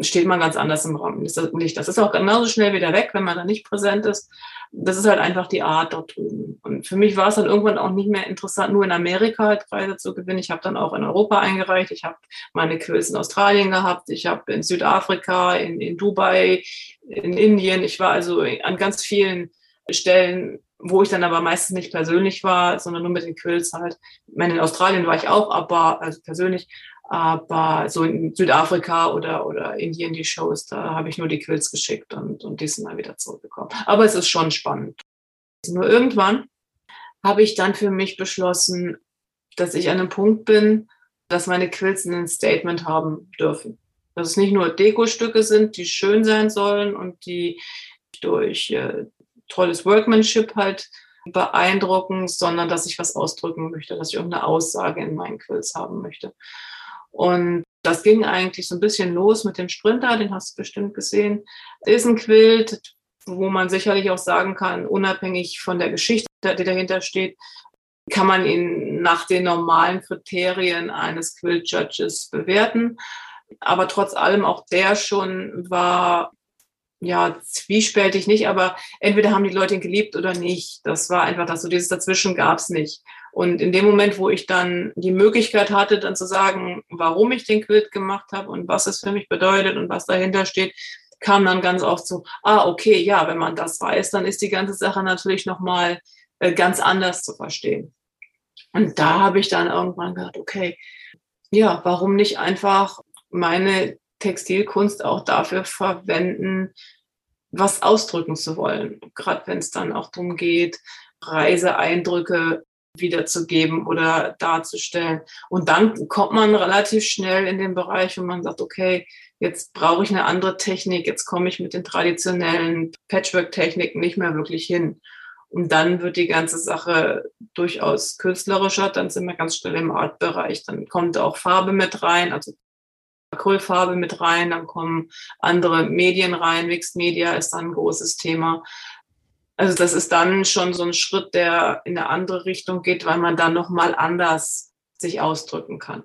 steht man ganz anders im Rampenlicht. Das ist auch genauso schnell wieder weg, wenn man da nicht präsent ist. Das ist halt einfach die Art dort drüben. Und für mich war es dann irgendwann auch nicht mehr interessant, nur in Amerika halt Preise zu gewinnen. Ich habe dann auch in Europa eingereicht. Ich habe meine Quills in Australien gehabt. Ich habe in Südafrika, in, in Dubai, in Indien. Ich war also an ganz vielen Stellen, wo ich dann aber meistens nicht persönlich war, sondern nur mit den Quills halt. Ich meine, in Australien war ich auch, aber also persönlich. Aber so in Südafrika oder, oder Indien die Shows, da habe ich nur die Quills geschickt und, und die sind dann wieder zurückgekommen. Aber es ist schon spannend. Nur irgendwann habe ich dann für mich beschlossen, dass ich an einem Punkt bin, dass meine Quills ein Statement haben dürfen. Dass es nicht nur Dekostücke sind, die schön sein sollen und die durch äh, tolles Workmanship halt beeindrucken, sondern dass ich was ausdrücken möchte, dass ich irgendeine Aussage in meinen Quills haben möchte. Und das ging eigentlich so ein bisschen los mit dem Sprinter, den hast du bestimmt gesehen. Ist ein Quilt, wo man sicherlich auch sagen kann, unabhängig von der Geschichte, die dahinter steht, kann man ihn nach den normalen Kriterien eines Quilt Judges bewerten. Aber trotz allem auch der schon war ja, zwiespältig nicht, aber entweder haben die Leute ihn geliebt oder nicht. Das war einfach das, so dieses Dazwischen gab's nicht. Und in dem Moment, wo ich dann die Möglichkeit hatte, dann zu sagen, warum ich den Quilt gemacht habe und was es für mich bedeutet und was dahinter steht, kam dann ganz oft so, ah, okay, ja, wenn man das weiß, dann ist die ganze Sache natürlich nochmal äh, ganz anders zu verstehen. Und da habe ich dann irgendwann gedacht, okay, ja, warum nicht einfach meine Textilkunst auch dafür verwenden, was ausdrücken zu wollen. Gerade wenn es dann auch darum geht, Reiseeindrücke wiederzugeben oder darzustellen. Und dann kommt man relativ schnell in den Bereich, wo man sagt, okay, jetzt brauche ich eine andere Technik, jetzt komme ich mit den traditionellen Patchwork-Techniken nicht mehr wirklich hin. Und dann wird die ganze Sache durchaus künstlerischer, dann sind wir ganz schnell im Artbereich. Dann kommt auch Farbe mit rein, also Acrylfarbe mit rein, dann kommen andere Medien rein, Mixed Media ist dann ein großes Thema. Also das ist dann schon so ein Schritt, der in eine andere Richtung geht, weil man dann nochmal anders sich ausdrücken kann.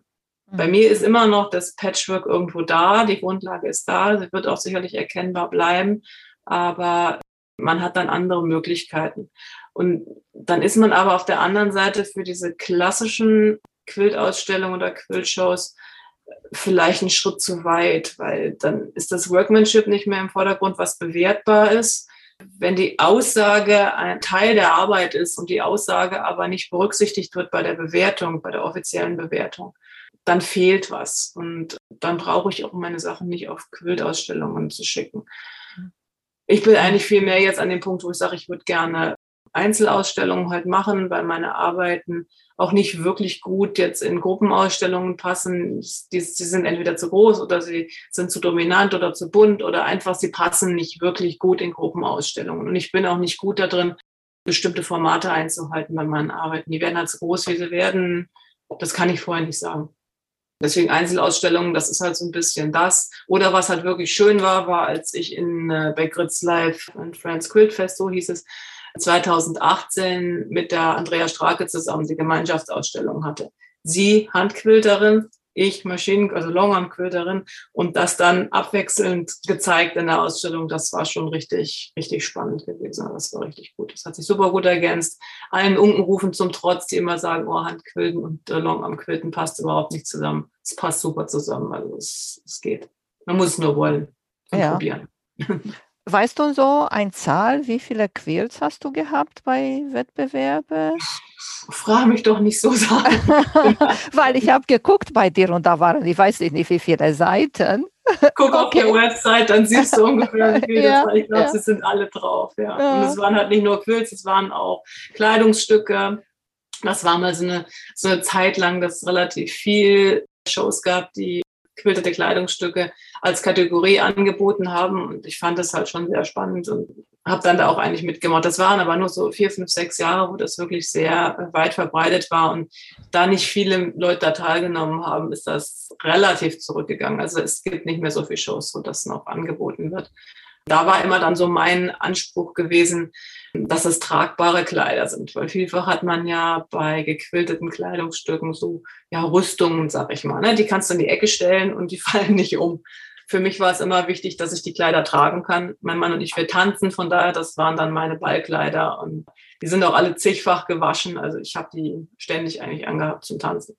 Mhm. Bei mir ist immer noch das Patchwork irgendwo da, die Grundlage ist da, sie wird auch sicherlich erkennbar bleiben, aber man hat dann andere Möglichkeiten. Und dann ist man aber auf der anderen Seite für diese klassischen Quiltausstellungen oder Quiltshows vielleicht einen Schritt zu weit, weil dann ist das Workmanship nicht mehr im Vordergrund, was bewertbar ist, Wenn die Aussage ein Teil der Arbeit ist und die Aussage aber nicht berücksichtigt wird bei der Bewertung, bei der offiziellen Bewertung, dann fehlt was. Und dann brauche ich auch meine Sachen nicht auf Quiltausstellungen zu schicken. Ich bin eigentlich viel mehr jetzt an dem Punkt, wo ich sage, ich würde gerne Einzelausstellungen halt machen, weil meine Arbeiten auch nicht wirklich gut jetzt in Gruppenausstellungen passen. Die, sie sind entweder zu groß oder sie sind zu dominant oder zu bunt oder einfach sie passen nicht wirklich gut in Gruppenausstellungen. Und ich bin auch nicht gut da drin, bestimmte Formate einzuhalten bei meinen Arbeiten. Die werden halt so groß, wie sie werden. Das kann ich vorher nicht sagen. Deswegen Einzelausstellungen, das ist halt so ein bisschen das. Oder was halt wirklich schön war, war, als ich in äh, Beckritz Live und Friends Quilt Fest, so hieß es, 2018 mit der Andrea Strake zusammen die Gemeinschaftsausstellung hatte. Sie Handquilterin, ich Maschinen, also Longarm-Quilterin und das dann abwechselnd gezeigt in der Ausstellung. Das war schon richtig, richtig spannend gewesen. Das war richtig gut. Das hat sich super gut ergänzt. Allen Unkenrufen zum Trotz, die immer sagen, oh, Handquilten und äh, Longarm-Quilten passt überhaupt nicht zusammen. Es passt super zusammen. Also es, es geht. Man muss es nur wollen und ja. probieren. Weißt du so eine Zahl, wie viele Quills hast du gehabt bei Wettbewerben? Frage mich doch nicht so sagen. Weil ich habe geguckt bei dir und da waren, ich weiß nicht, wie viele Seiten. Guck okay. auf der Website, dann siehst du ungefähr, wie viele ja, das Ich glaube, ja. sie sind alle drauf. Ja. ja. Und es waren halt nicht nur Quills, es waren auch Kleidungsstücke. Das war mal so eine, so eine Zeit lang, dass es relativ viel Shows gab, die quiltete Kleidungsstücke als Kategorie angeboten haben. Und ich fand das halt schon sehr spannend und habe dann da auch eigentlich mitgemacht. Das waren aber nur so vier, fünf, sechs Jahre, wo das wirklich sehr weit verbreitet war. Und da nicht viele Leute da teilgenommen haben, ist das relativ zurückgegangen. Also es gibt nicht mehr so viele Shows, wo das noch angeboten wird. Da war immer dann so mein Anspruch gewesen, dass es tragbare Kleider sind, weil vielfach hat man ja bei gequilteten Kleidungsstücken so ja Rüstungen, sag ich mal, ne? die kannst du in die Ecke stellen und die fallen nicht um. Für mich war es immer wichtig, dass ich die Kleider tragen kann. Mein Mann und ich, wir tanzen, von daher, das waren dann meine Ballkleider und die sind auch alle zigfach gewaschen. Also ich habe die ständig eigentlich angehabt zum Tanzen.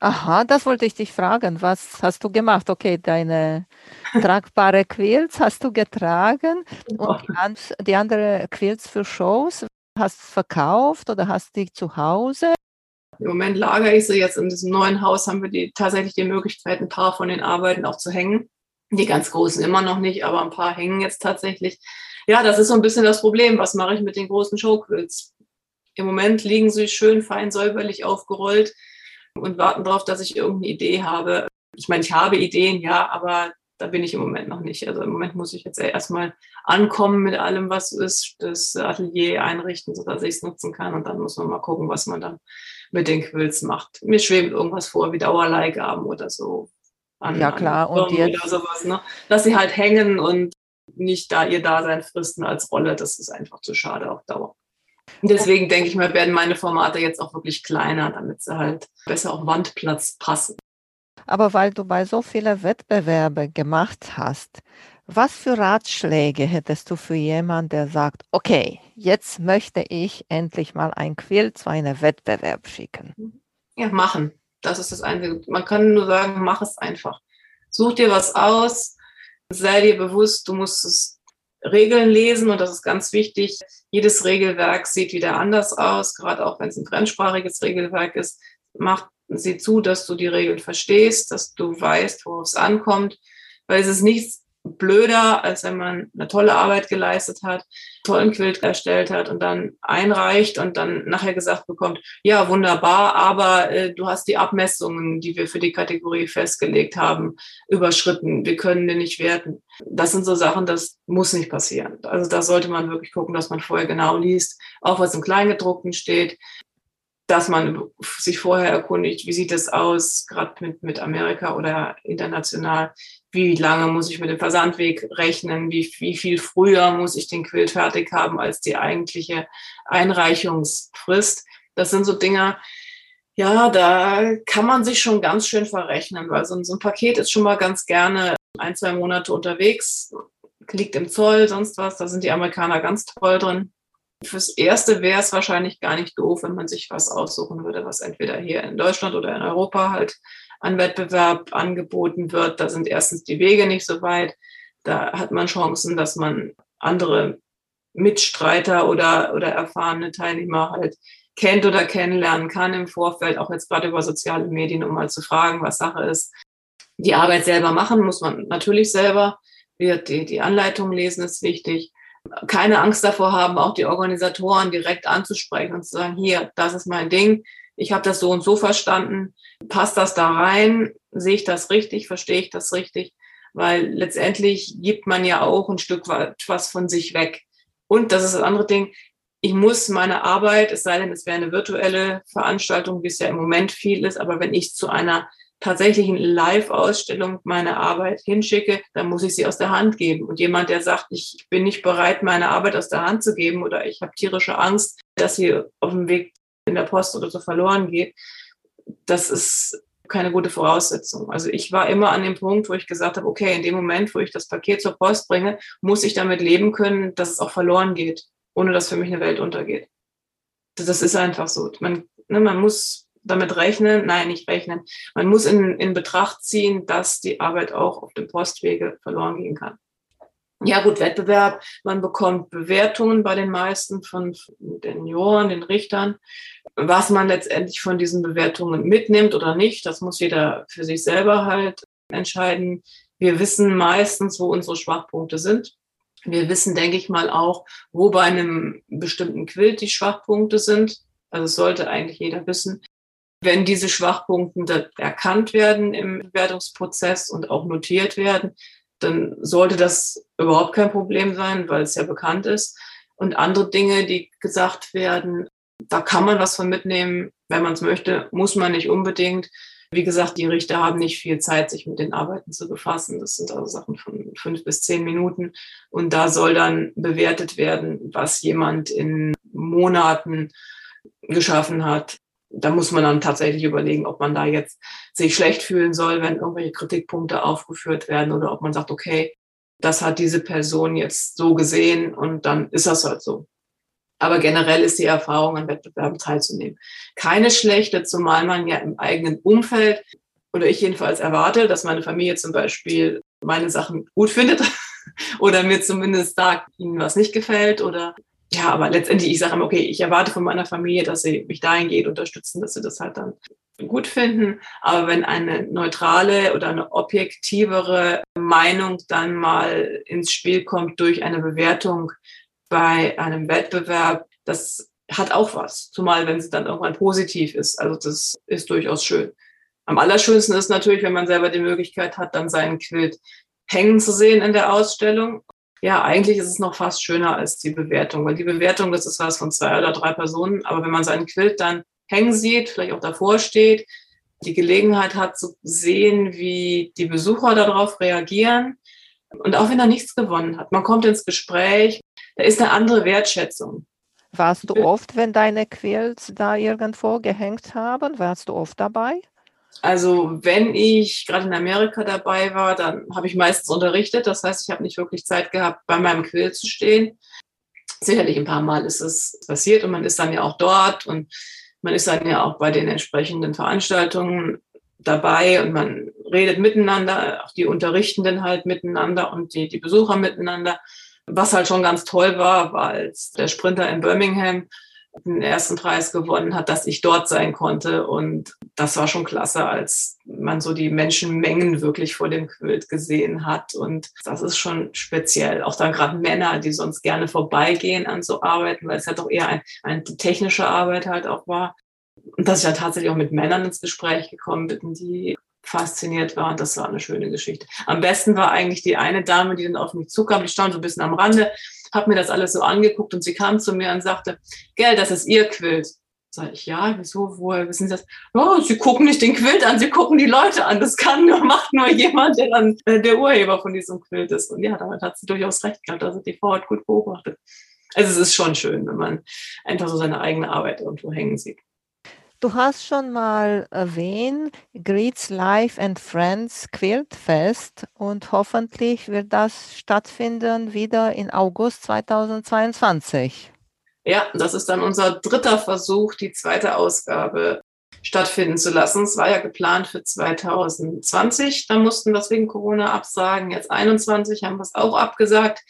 Aha, das wollte ich dich fragen. Was hast du gemacht? Okay, deine tragbare Quilts hast du getragen und die, die andere Quilts für Shows hast du verkauft oder hast du die zu Hause? Im Moment lagere ich sie jetzt in diesem neuen Haus, haben wir die, tatsächlich die Möglichkeit, ein paar von den Arbeiten auch zu hängen. Die ganz großen immer noch nicht, aber ein paar hängen jetzt tatsächlich. Ja, das ist so ein bisschen das Problem. Was mache ich mit den großen Showquilts? Im Moment liegen sie schön fein säuberlich aufgerollt und warten darauf, dass ich irgendeine Idee habe. Ich meine, ich habe Ideen, ja, aber da bin ich im Moment noch nicht. Also im Moment muss ich jetzt erstmal ankommen mit allem, was ist, das Atelier einrichten, sodass ich es nutzen kann. Und dann muss man mal gucken, was man dann mit den Quills macht. Mir schwebt irgendwas vor, wie Dauerleihgaben oder so. An, ja, klar. Und jetzt? Oder sowas, ne? Dass sie halt hängen und nicht da ihr Dasein fristen als Rolle. Das ist einfach zu schade auf Dauer. Und deswegen denke ich mal, werden meine Formate jetzt auch wirklich kleiner, damit sie halt besser auf Wandplatz passen. Aber weil du bei so vielen Wettbewerben gemacht hast, was für Ratschläge hättest du für jemanden, der sagt, okay, jetzt möchte ich endlich mal ein Quilt zu einem Wettbewerb schicken? Ja, machen. Das ist das Einzige. Man kann nur sagen, mach es einfach. Such dir was aus, sei dir bewusst, du musst es Regeln lesen und das ist ganz wichtig. Jedes Regelwerk sieht wieder anders aus, gerade auch wenn es ein fremdsprachiges Regelwerk ist. Macht sie zu, dass du die Regeln verstehst, dass du weißt, worauf es ankommt, weil es ist nichts blöder, als wenn man eine tolle Arbeit geleistet hat, tollen Quilt erstellt hat und dann einreicht und dann nachher gesagt bekommt, ja, wunderbar, aber äh, du hast die Abmessungen, die wir für die Kategorie festgelegt haben, überschritten. Wir können den nicht werten. Das sind so Sachen, das muss nicht passieren. Also da sollte man wirklich gucken, dass man vorher genau liest, auch was im Kleingedruckten steht dass man sich vorher erkundigt, wie sieht es aus, gerade mit, mit Amerika oder international, wie lange muss ich mit dem Versandweg rechnen, wie, wie viel früher muss ich den Quilt fertig haben als die eigentliche Einreichungsfrist. Das sind so Dinge, ja, da kann man sich schon ganz schön verrechnen, weil so, so ein Paket ist schon mal ganz gerne ein, zwei Monate unterwegs, liegt im Zoll, sonst was, da sind die Amerikaner ganz toll drin. Fürs Erste wäre es wahrscheinlich gar nicht doof, wenn man sich was aussuchen würde, was entweder hier in Deutschland oder in Europa halt an Wettbewerb angeboten wird. Da sind erstens die Wege nicht so weit. Da hat man Chancen, dass man andere Mitstreiter oder, oder erfahrene Teilnehmer halt kennt oder kennenlernen kann im Vorfeld, auch jetzt gerade über soziale Medien, um mal zu fragen, was Sache ist. Die Arbeit selber machen muss man natürlich selber. Wird die, die Anleitung lesen ist wichtig. Keine Angst davor haben, auch die Organisatoren direkt anzusprechen und zu sagen, hier, das ist mein Ding. Ich habe das so und so verstanden. Passt das da rein? Sehe ich das richtig? Verstehe ich das richtig? Weil letztendlich gibt man ja auch ein Stück weit was von sich weg. Und das ist das andere Ding. Ich muss meine Arbeit, es sei denn, es wäre eine virtuelle Veranstaltung, wie es ja im Moment viel ist, aber wenn ich zu einer tatsächlichen Live-Ausstellung meine Arbeit hinschicke, dann muss ich sie aus der Hand geben. Und jemand, der sagt, ich bin nicht bereit, meine Arbeit aus der Hand zu geben oder ich habe tierische Angst, dass sie auf dem Weg in der Post oder so verloren geht, das ist keine gute Voraussetzung. Also ich war immer an dem Punkt, wo ich gesagt habe, okay, in dem Moment, wo ich das Paket zur Post bringe, muss ich damit leben können, dass es auch verloren geht, ohne dass für mich eine Welt untergeht. Das ist einfach so. Man, ne, man muss damit rechnen, nein, nicht rechnen. Man muss in, in Betracht ziehen, dass die Arbeit auch auf dem Postwege verloren gehen kann. Ja gut, Wettbewerb, man bekommt Bewertungen bei den meisten von den Juroren, den Richtern. Was man letztendlich von diesen Bewertungen mitnimmt oder nicht, das muss jeder für sich selber halt entscheiden. Wir wissen meistens, wo unsere Schwachpunkte sind. Wir wissen, denke ich mal, auch, wo bei einem bestimmten Quilt die Schwachpunkte sind. Also sollte eigentlich jeder wissen. Wenn diese Schwachpunkte erkannt werden im Bewertungsprozess und auch notiert werden, dann sollte das überhaupt kein Problem sein, weil es ja bekannt ist. Und andere Dinge, die gesagt werden, da kann man was von mitnehmen, wenn man es möchte, muss man nicht unbedingt. Wie gesagt, die Richter haben nicht viel Zeit, sich mit den Arbeiten zu befassen. Das sind also Sachen von fünf bis zehn Minuten. Und da soll dann bewertet werden, was jemand in Monaten geschaffen hat, da muss man dann tatsächlich überlegen, ob man da jetzt sich schlecht fühlen soll, wenn irgendwelche Kritikpunkte aufgeführt werden oder ob man sagt, okay, das hat diese Person jetzt so gesehen und dann ist das halt so. Aber generell ist die Erfahrung, an Wettbewerben teilzunehmen. Keine schlechte, zumal man ja im eigenen Umfeld oder ich jedenfalls erwarte, dass meine Familie zum Beispiel meine Sachen gut findet oder mir zumindest sagt, ihnen was nicht gefällt oder ja, aber letztendlich, ich sage immer, okay, ich erwarte von meiner Familie, dass sie mich dahingehend unterstützen, dass sie das halt dann gut finden. Aber wenn eine neutrale oder eine objektivere Meinung dann mal ins Spiel kommt durch eine Bewertung bei einem Wettbewerb, das hat auch was. Zumal, wenn sie dann irgendwann positiv ist. Also das ist durchaus schön. Am allerschönsten ist natürlich, wenn man selber die Möglichkeit hat, dann seinen Quilt hängen zu sehen in der Ausstellung ja, eigentlich ist es noch fast schöner als die Bewertung, weil die Bewertung, das ist was von zwei oder drei Personen. Aber wenn man seinen Quilt dann hängen sieht, vielleicht auch davor steht, die Gelegenheit hat zu sehen, wie die Besucher darauf reagieren. Und auch wenn er nichts gewonnen hat, man kommt ins Gespräch, da ist eine andere Wertschätzung. Warst du oft, wenn deine Quilts da irgendwo gehängt haben? Warst du oft dabei? Also wenn ich gerade in Amerika dabei war, dann habe ich meistens unterrichtet. Das heißt, ich habe nicht wirklich Zeit gehabt, bei meinem Quill zu stehen. Sicherlich ein paar Mal ist es passiert und man ist dann ja auch dort und man ist dann ja auch bei den entsprechenden Veranstaltungen dabei und man redet miteinander, auch die Unterrichtenden halt miteinander und die, die Besucher miteinander. Was halt schon ganz toll war, war als der Sprinter in Birmingham den ersten Preis gewonnen hat, dass ich dort sein konnte. Und das war schon klasse, als man so die Menschenmengen wirklich vor dem Quilt gesehen hat. Und das ist schon speziell. Auch dann gerade Männer, die sonst gerne vorbeigehen an so Arbeiten, weil es halt doch eher ein, eine technische Arbeit halt auch war. Und dass ich dann tatsächlich auch mit Männern ins Gespräch gekommen bin, die fasziniert waren. Das war eine schöne Geschichte. Am besten war eigentlich die eine Dame, die dann auf mich zukam, die stand so ein bisschen am Rande habe mir das alles so angeguckt und sie kam zu mir und sagte, gell, das ist ihr Quilt. Sag ich, ja, wieso, woher wissen Sie das? Oh, Sie gucken nicht den Quilt an, Sie gucken die Leute an. Das kann nur, macht nur jemand, der dann äh, der Urheber von diesem Quilt ist. Und ja, damit hat sie durchaus recht gehabt. Also die Frau hat gut beobachtet. Also es ist schon schön, wenn man einfach so seine eigene Arbeit irgendwo hängen sieht. Du hast schon mal erwähnt, Greets Life and Friends Quiltfest und hoffentlich wird das stattfinden wieder in August 2022. Ja, das ist dann unser dritter Versuch, die zweite Ausgabe stattfinden zu lassen. Es war ja geplant für 2020, da mussten wir es wegen Corona absagen. Jetzt 21 haben wir es auch abgesagt.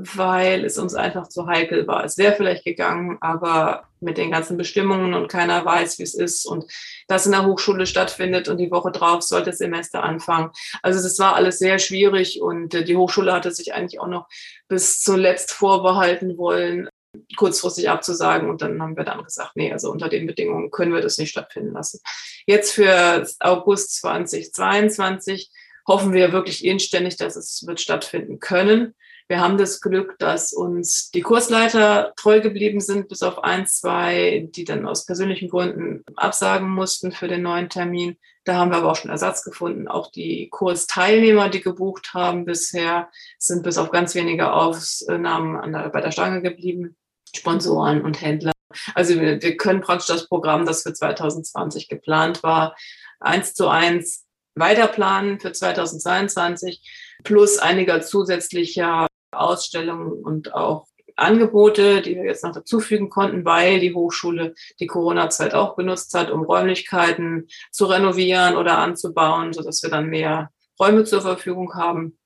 weil es uns einfach zu heikel war. Es wäre vielleicht gegangen, aber mit den ganzen Bestimmungen und keiner weiß, wie es ist und das in der Hochschule stattfindet und die Woche drauf sollte das Semester anfangen. Also das war alles sehr schwierig und äh, die Hochschule hatte sich eigentlich auch noch bis zuletzt vorbehalten wollen, kurzfristig abzusagen und dann haben wir dann gesagt, nee, also unter den Bedingungen können wir das nicht stattfinden lassen. Jetzt für August 2022 hoffen wir wirklich inständig, dass es wird stattfinden können. Wir haben das Glück, dass uns die Kursleiter treu geblieben sind, bis auf ein, zwei, die dann aus persönlichen Gründen absagen mussten für den neuen Termin. Da haben wir aber auch schon Ersatz gefunden. Auch die Kursteilnehmer, die gebucht haben bisher, sind bis auf ganz wenige Aufnahmen der, bei der Stange geblieben. Sponsoren und Händler. Also wir, wir können praktisch das Programm, das für 2020 geplant war, eins zu eins weiterplanen für 2022 plus einiger zusätzlicher Ausstellungen und auch Angebote, die wir jetzt noch dazufügen konnten, weil die Hochschule die Corona-Zeit auch benutzt hat, um Räumlichkeiten zu renovieren oder anzubauen, sodass wir dann mehr Räume zur Verfügung haben.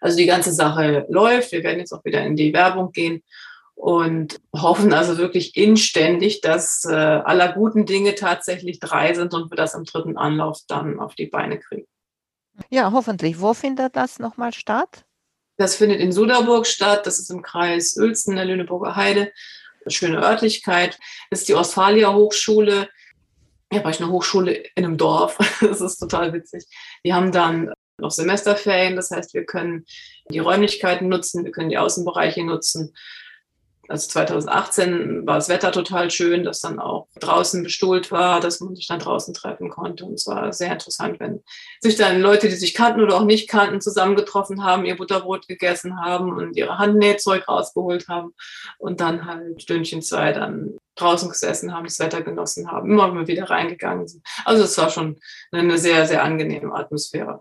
Also die ganze Sache läuft. Wir werden jetzt auch wieder in die Werbung gehen und hoffen also wirklich inständig, dass äh, aller guten Dinge tatsächlich drei sind und wir das im dritten Anlauf dann auf die Beine kriegen. Ja, hoffentlich. Wo findet das nochmal statt? Das findet in Suderburg statt. Das ist im Kreis Uelzen, der Lüneburger Heide. Schöne Örtlichkeit. Das ist die Ostfalia Hochschule. Ja, war ich eine Hochschule in einem Dorf. Das ist total witzig. Die haben dann noch Semesterferien. Das heißt, wir können die Räumlichkeiten nutzen, wir können die Außenbereiche nutzen also 2018 war das Wetter total schön, dass dann auch draußen bestuhlt war, dass man sich dann draußen treffen konnte. Und es war sehr interessant, wenn sich dann Leute, die sich kannten oder auch nicht kannten, zusammengetroffen haben, ihr Butterbrot gegessen haben und ihre Handnähzeug rausgeholt haben und dann halt Stündchen zwei dann draußen gesessen haben, das Wetter genossen haben, immer wieder reingegangen sind. Also es war schon eine sehr, sehr angenehme Atmosphäre.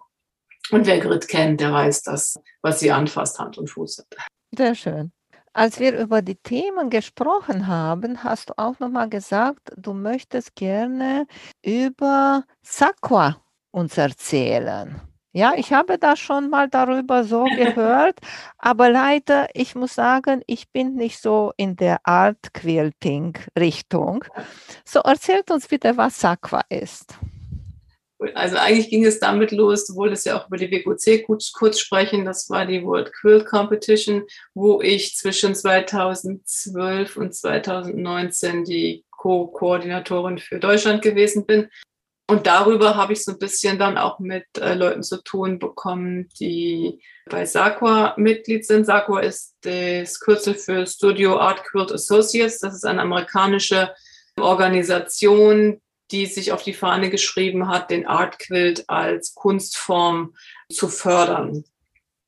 Und wer Grit kennt, der weiß das, was sie anfasst, Hand und Fuß hat. Sehr schön. Als wir über die Themen gesprochen haben, hast du auch nochmal gesagt, du möchtest gerne über Sakwa uns erzählen. Ja, ich habe da schon mal darüber so gehört, aber leider, ich muss sagen, ich bin nicht so in der Art Quilting-Richtung. So erzählt uns bitte, was Sakwa ist. Also eigentlich ging es damit los, du wolltest ja auch über die WQC kurz, kurz sprechen, das war die World Quilt Competition, wo ich zwischen 2012 und 2019 die Co-Koordinatorin für Deutschland gewesen bin. Und darüber habe ich so ein bisschen dann auch mit äh, Leuten zu tun bekommen, die bei SAQA Mitglied sind. SAQA ist das Kürzel für Studio Art Quilt Associates. Das ist eine amerikanische Organisation, die sich auf die Fahne geschrieben hat, den Art Quilt als Kunstform zu fördern.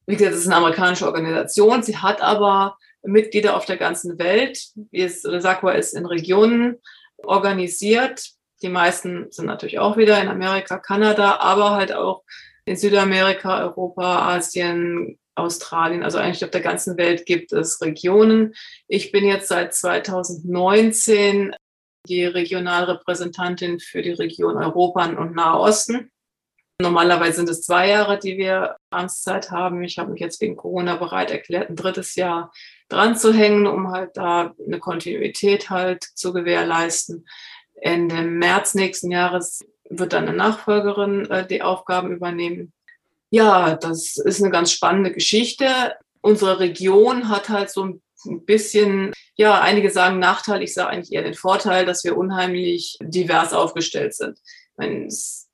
Wie gesagt, das ist eine amerikanische Organisation. Sie hat aber Mitglieder auf der ganzen Welt. SAQA ist in Regionen organisiert. Die meisten sind natürlich auch wieder in Amerika, Kanada, aber halt auch in Südamerika, Europa, Asien, Australien, also eigentlich auf der ganzen Welt gibt es Regionen. Ich bin jetzt seit 2019 die Regionalrepräsentantin für die Region Europa und Nahe Osten. Normalerweise sind es zwei Jahre, die wir Amtszeit haben. Ich habe mich jetzt wegen Corona bereit erklärt, ein drittes Jahr dran zu hängen, um halt da eine Kontinuität halt zu gewährleisten. Ende März nächsten Jahres wird dann eine Nachfolgerin äh, die Aufgaben übernehmen. Ja, das ist eine ganz spannende Geschichte. Unsere Region hat halt so ein ein bisschen, ja, einige sagen Nachteil, ich sage eigentlich eher den Vorteil, dass wir unheimlich divers aufgestellt sind.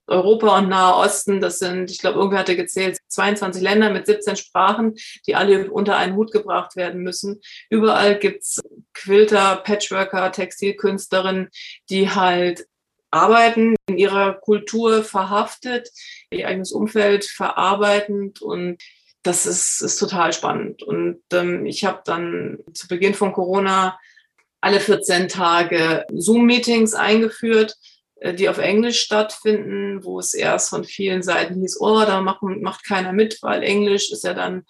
Europa und Nahe Osten, das sind, ich glaube, irgendwer hatte gezählt, 22 Länder mit 17 Sprachen, die alle unter einen Hut gebracht werden müssen. Überall gibt's Quilter, Patchworker, Textilkünstlerinnen, die halt arbeiten, in ihrer Kultur verhaftet, ihr eigenes Umfeld verarbeitend und das ist, ist total spannend. Und ähm, ich habe dann zu Beginn von Corona alle 14 Tage Zoom-Meetings eingeführt, äh, die auf Englisch stattfinden, wo es erst von vielen Seiten hieß, oh, da macht, macht keiner mit, weil Englisch ist ja dann,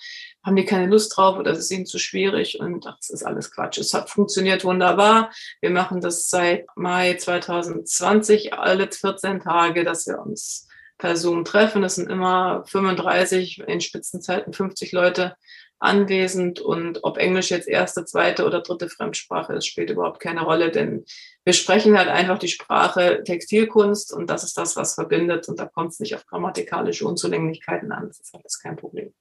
haben die keine Lust drauf oder es ist ihnen zu schwierig und das ist alles Quatsch. Es hat funktioniert wunderbar. Wir machen das seit Mai 2020 alle 14 Tage, dass wir uns per Zoom treffen. Es sind immer 35, in Spitzenzeiten 50 Leute anwesend. Und ob Englisch jetzt erste, zweite oder dritte Fremdsprache ist, spielt überhaupt keine Rolle, denn wir sprechen halt einfach die Sprache Textilkunst. Und das ist das, was verbindet. Und da kommt es nicht auf grammatikalische Unzulänglichkeiten an, das ist alles kein Problem.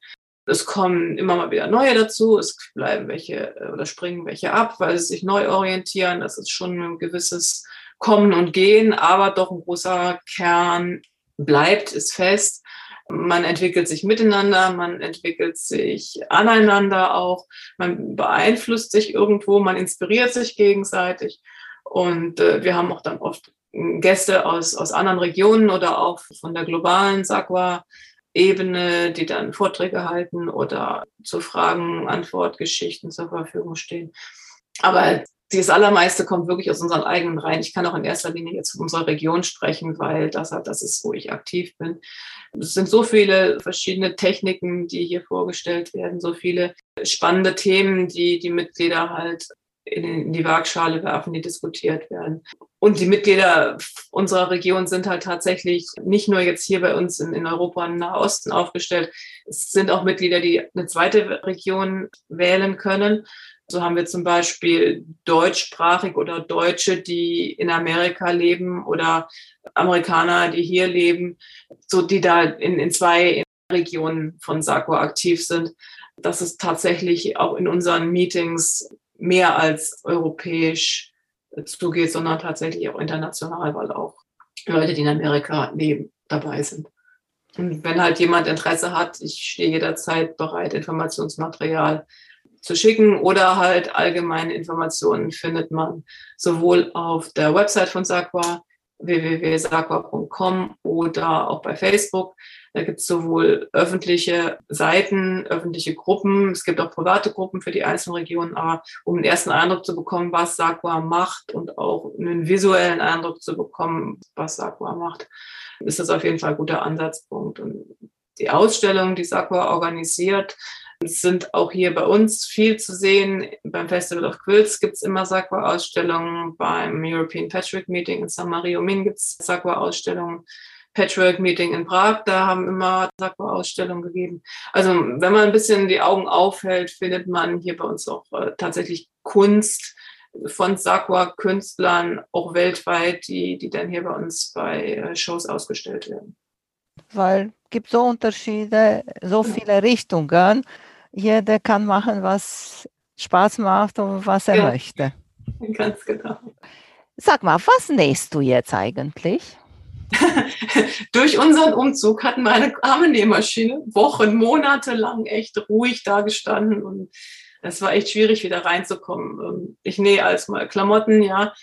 Es kommen immer mal wieder neue dazu, es bleiben welche äh, oder springen welche ab, weil sie sich neu orientieren, das ist schon ein gewisses Kommen und Gehen, aber doch ein großer Kern bleibt, ist fest man entwickelt sich miteinander, man entwickelt sich aneinander auch, man beeinflusst sich irgendwo, man inspiriert sich gegenseitig. Und äh, wir haben auch dann oft Gäste aus, aus anderen Regionen oder auch von der globalen Sakwa-Ebene, die dann Vorträge halten oder zu Fragen, Antwortgeschichten zur Verfügung stehen. Aber das Allermeiste kommt wirklich aus unseren eigenen Reihen. Ich kann auch in erster Linie jetzt von unserer Region sprechen, weil das, das ist, wo ich aktiv bin. Es sind so viele verschiedene Techniken, die hier vorgestellt werden, so viele spannende Themen, die die Mitglieder halt in die Waagschale werfen, die diskutiert werden. Und die Mitglieder unserer Region sind halt tatsächlich nicht nur jetzt hier bei uns in, in Europa und Nahosten aufgestellt. Es sind auch Mitglieder, die eine zweite Region wählen können. So haben wir zum Beispiel deutschsprachig oder Deutsche, die in Amerika leben oder Amerikaner, die hier leben, so die da in, in zwei Regionen von SACO aktiv sind. Das ist tatsächlich auch in unseren Meetings mehr als europäisch zugeht, sondern tatsächlich auch international, weil auch Leute, die in Amerika leben, dabei sind. Und wenn halt jemand Interesse hat, ich stehe jederzeit bereit, Informationsmaterial zu schicken oder halt allgemeine Informationen findet man sowohl auf der Website von Sakwa www.sakwa.com oder auch bei Facebook. Da gibt es sowohl öffentliche Seiten, öffentliche Gruppen, es gibt auch private Gruppen für die einzelnen Regionen, aber um einen ersten Eindruck zu bekommen, was Sakwa macht und auch einen visuellen Eindruck zu bekommen, was Sakwa macht, ist das auf jeden Fall ein guter Ansatzpunkt. Und die Ausstellung, die Sakwa organisiert, es sind auch hier bei uns viel zu sehen. Beim Festival of Quilts gibt es immer Sakwa-Ausstellungen. Beim European Patchwork Meeting in San Mario Min gibt es Sakwa-Ausstellungen. Patchwork Meeting in Prag, da haben immer Sakwa-Ausstellungen gegeben. Also wenn man ein bisschen die Augen aufhält, findet man hier bei uns auch äh, tatsächlich Kunst von Sakwa-Künstlern, auch weltweit, die, die dann hier bei uns bei äh, Shows ausgestellt werden. Weil gibt so Unterschiede, so viele Richtungen jeder kann machen, was Spaß macht und was er ja, möchte. Ganz genau. Sag mal, was nähst du jetzt eigentlich? Durch unseren Umzug hat meine arme Nähmaschine Wochen, Monate lang echt ruhig dagestanden und es war echt schwierig, wieder reinzukommen. Ähm, ich nähe als mal Klamotten, ja.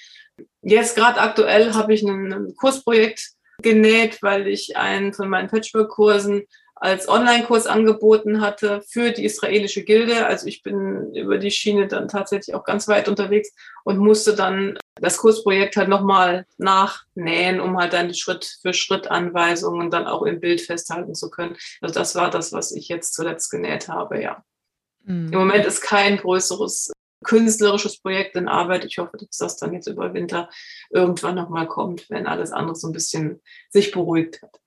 Jetzt gerade aktuell habe ich ein Kursprojekt genäht, weil ich einen von meinen Patchwork-Kursen als Online-Kurs angeboten hatte für die israelische Gilde. Also ich bin über die Schiene dann tatsächlich auch ganz weit unterwegs und musste dann das Kursprojekt halt nochmal nachnähen, um halt dann Schritt für Schritt Anweisungen dann auch im Bild festhalten zu können. Also das war das, was ich jetzt zuletzt genäht habe, ja. Mhm. Im Moment ist kein größeres künstlerisches Projekt in Arbeit. Ich hoffe, dass das dann jetzt über Winter irgendwann nochmal kommt, wenn alles andere so ein bisschen sich beruhigt hat.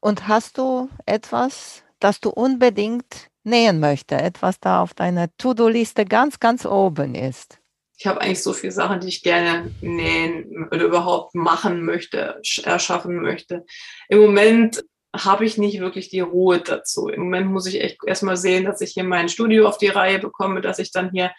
Und hast du etwas, das du unbedingt nähen möchtest? Etwas da auf deiner To-Do-Liste ganz, ganz oben ist? Ich habe eigentlich so viele Sachen, die ich gerne nähen oder überhaupt machen möchte, erschaffen möchte. Im Moment habe ich nicht wirklich die Ruhe dazu. Im Moment muss ich echt erstmal sehen, dass ich hier mein Studio auf die Reihe bekomme, dass ich dann hier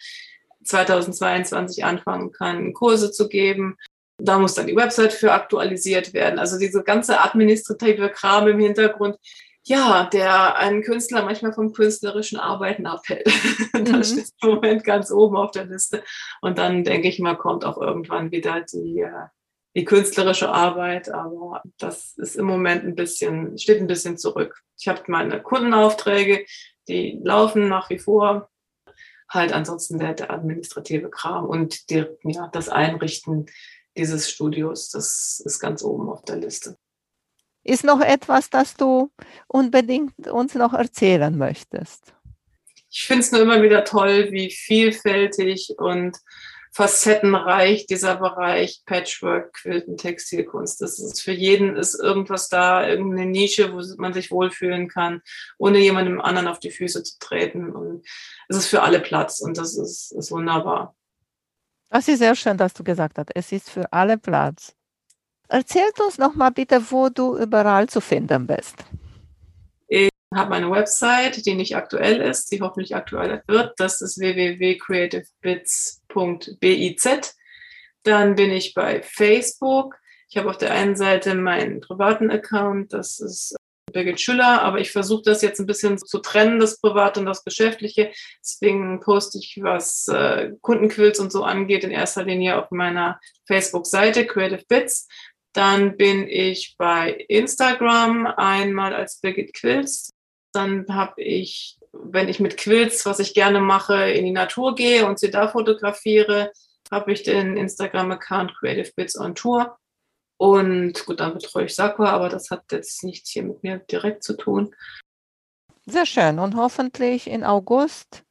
2022 anfangen kann, Kurse zu geben, da muss dann die Website für aktualisiert werden. Also diese ganze administrative Kram im Hintergrund, ja, der einen Künstler manchmal vom künstlerischen Arbeiten abhält. Mhm. das steht im Moment ganz oben auf der Liste. Und dann denke ich mal, kommt auch irgendwann wieder die, äh, die künstlerische Arbeit. Aber das ist im Moment ein bisschen, steht ein bisschen zurück. Ich habe meine Kundenaufträge, die laufen nach wie vor. Halt ansonsten der, der administrative Kram und die, ja, das Einrichten dieses Studios. Das ist ganz oben auf der Liste. Ist noch etwas, das du unbedingt uns noch erzählen möchtest? Ich finde es nur immer wieder toll, wie vielfältig und facettenreich, dieser Bereich Patchwork, Quilten, Textilkunst. Das ist für jeden ist irgendwas da, irgendeine Nische, wo man sich wohlfühlen kann, ohne jemandem anderen auf die Füße zu treten. Und es ist für alle Platz und das ist, ist wunderbar. Das ist sehr schön, dass du gesagt hast, es ist für alle Platz. Erzählt uns noch mal bitte, wo du überall zu finden bist. Ich habe eine Website, die nicht aktuell ist, die hoffentlich aktuell wird. Das ist www.creativebits.biz. Dann bin ich bei Facebook. Ich habe auf der einen Seite meinen privaten Account, das ist Birgit Schüller, aber ich versuche das jetzt ein bisschen zu trennen, das Private und das Geschäftliche. Deswegen poste ich, was äh, Kundenquills und so angeht, in erster Linie auf meiner Facebook-Seite Creative Bits. Dann bin ich bei Instagram einmal als Birgit Quills. Dann habe ich, wenn ich mit Quills, was ich gerne mache, in die Natur gehe und sie da fotografiere, habe ich den Instagram-Account Creative Bits on Tour. Und gut, dann betreue ich Sakura, aber das hat jetzt nichts hier mit mir direkt zu tun. Sehr schön. Und hoffentlich in August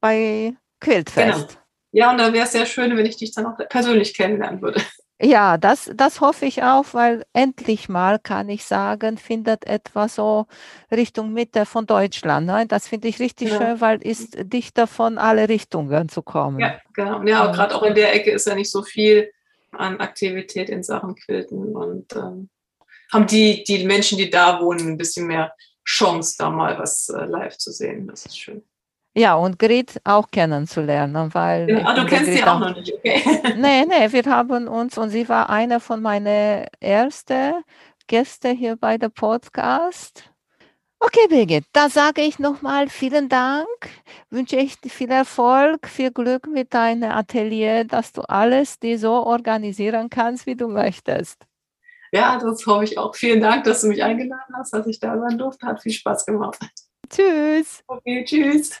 bei Quiltfest. Genau. Ja, und da wäre es sehr schön, wenn ich dich dann auch persönlich kennenlernen würde. Ja, das, das hoffe ich auch, weil endlich mal kann ich sagen, findet etwas so Richtung Mitte von Deutschland. Ne? Das finde ich richtig ja. schön, weil ist dichter von alle Richtungen zu kommen. Ja, genau. Ja, gerade auch in der Ecke ist ja nicht so viel an Aktivität in Sachen Quilten und ähm, haben die, die Menschen, die da wohnen, ein bisschen mehr Chance, da mal was äh, live zu sehen. Das ist schön. Ja, und Grit auch kennenzulernen, weil. Ja, ah, du kennst sie auch, noch nicht, okay. nee, nee, wir haben uns, und sie war eine von meinen ersten Gäste hier bei der Podcast. Okay, Birgit, da sage ich nochmal vielen Dank, wünsche ich dir viel Erfolg, viel Glück mit deinem Atelier, dass du alles dir so organisieren kannst, wie du möchtest. Ja, das hoffe ich auch. Vielen Dank, dass du mich eingeladen hast, dass ich da sein durfte. Hat viel Spaß gemacht. Tschüss. Okay, tschüss.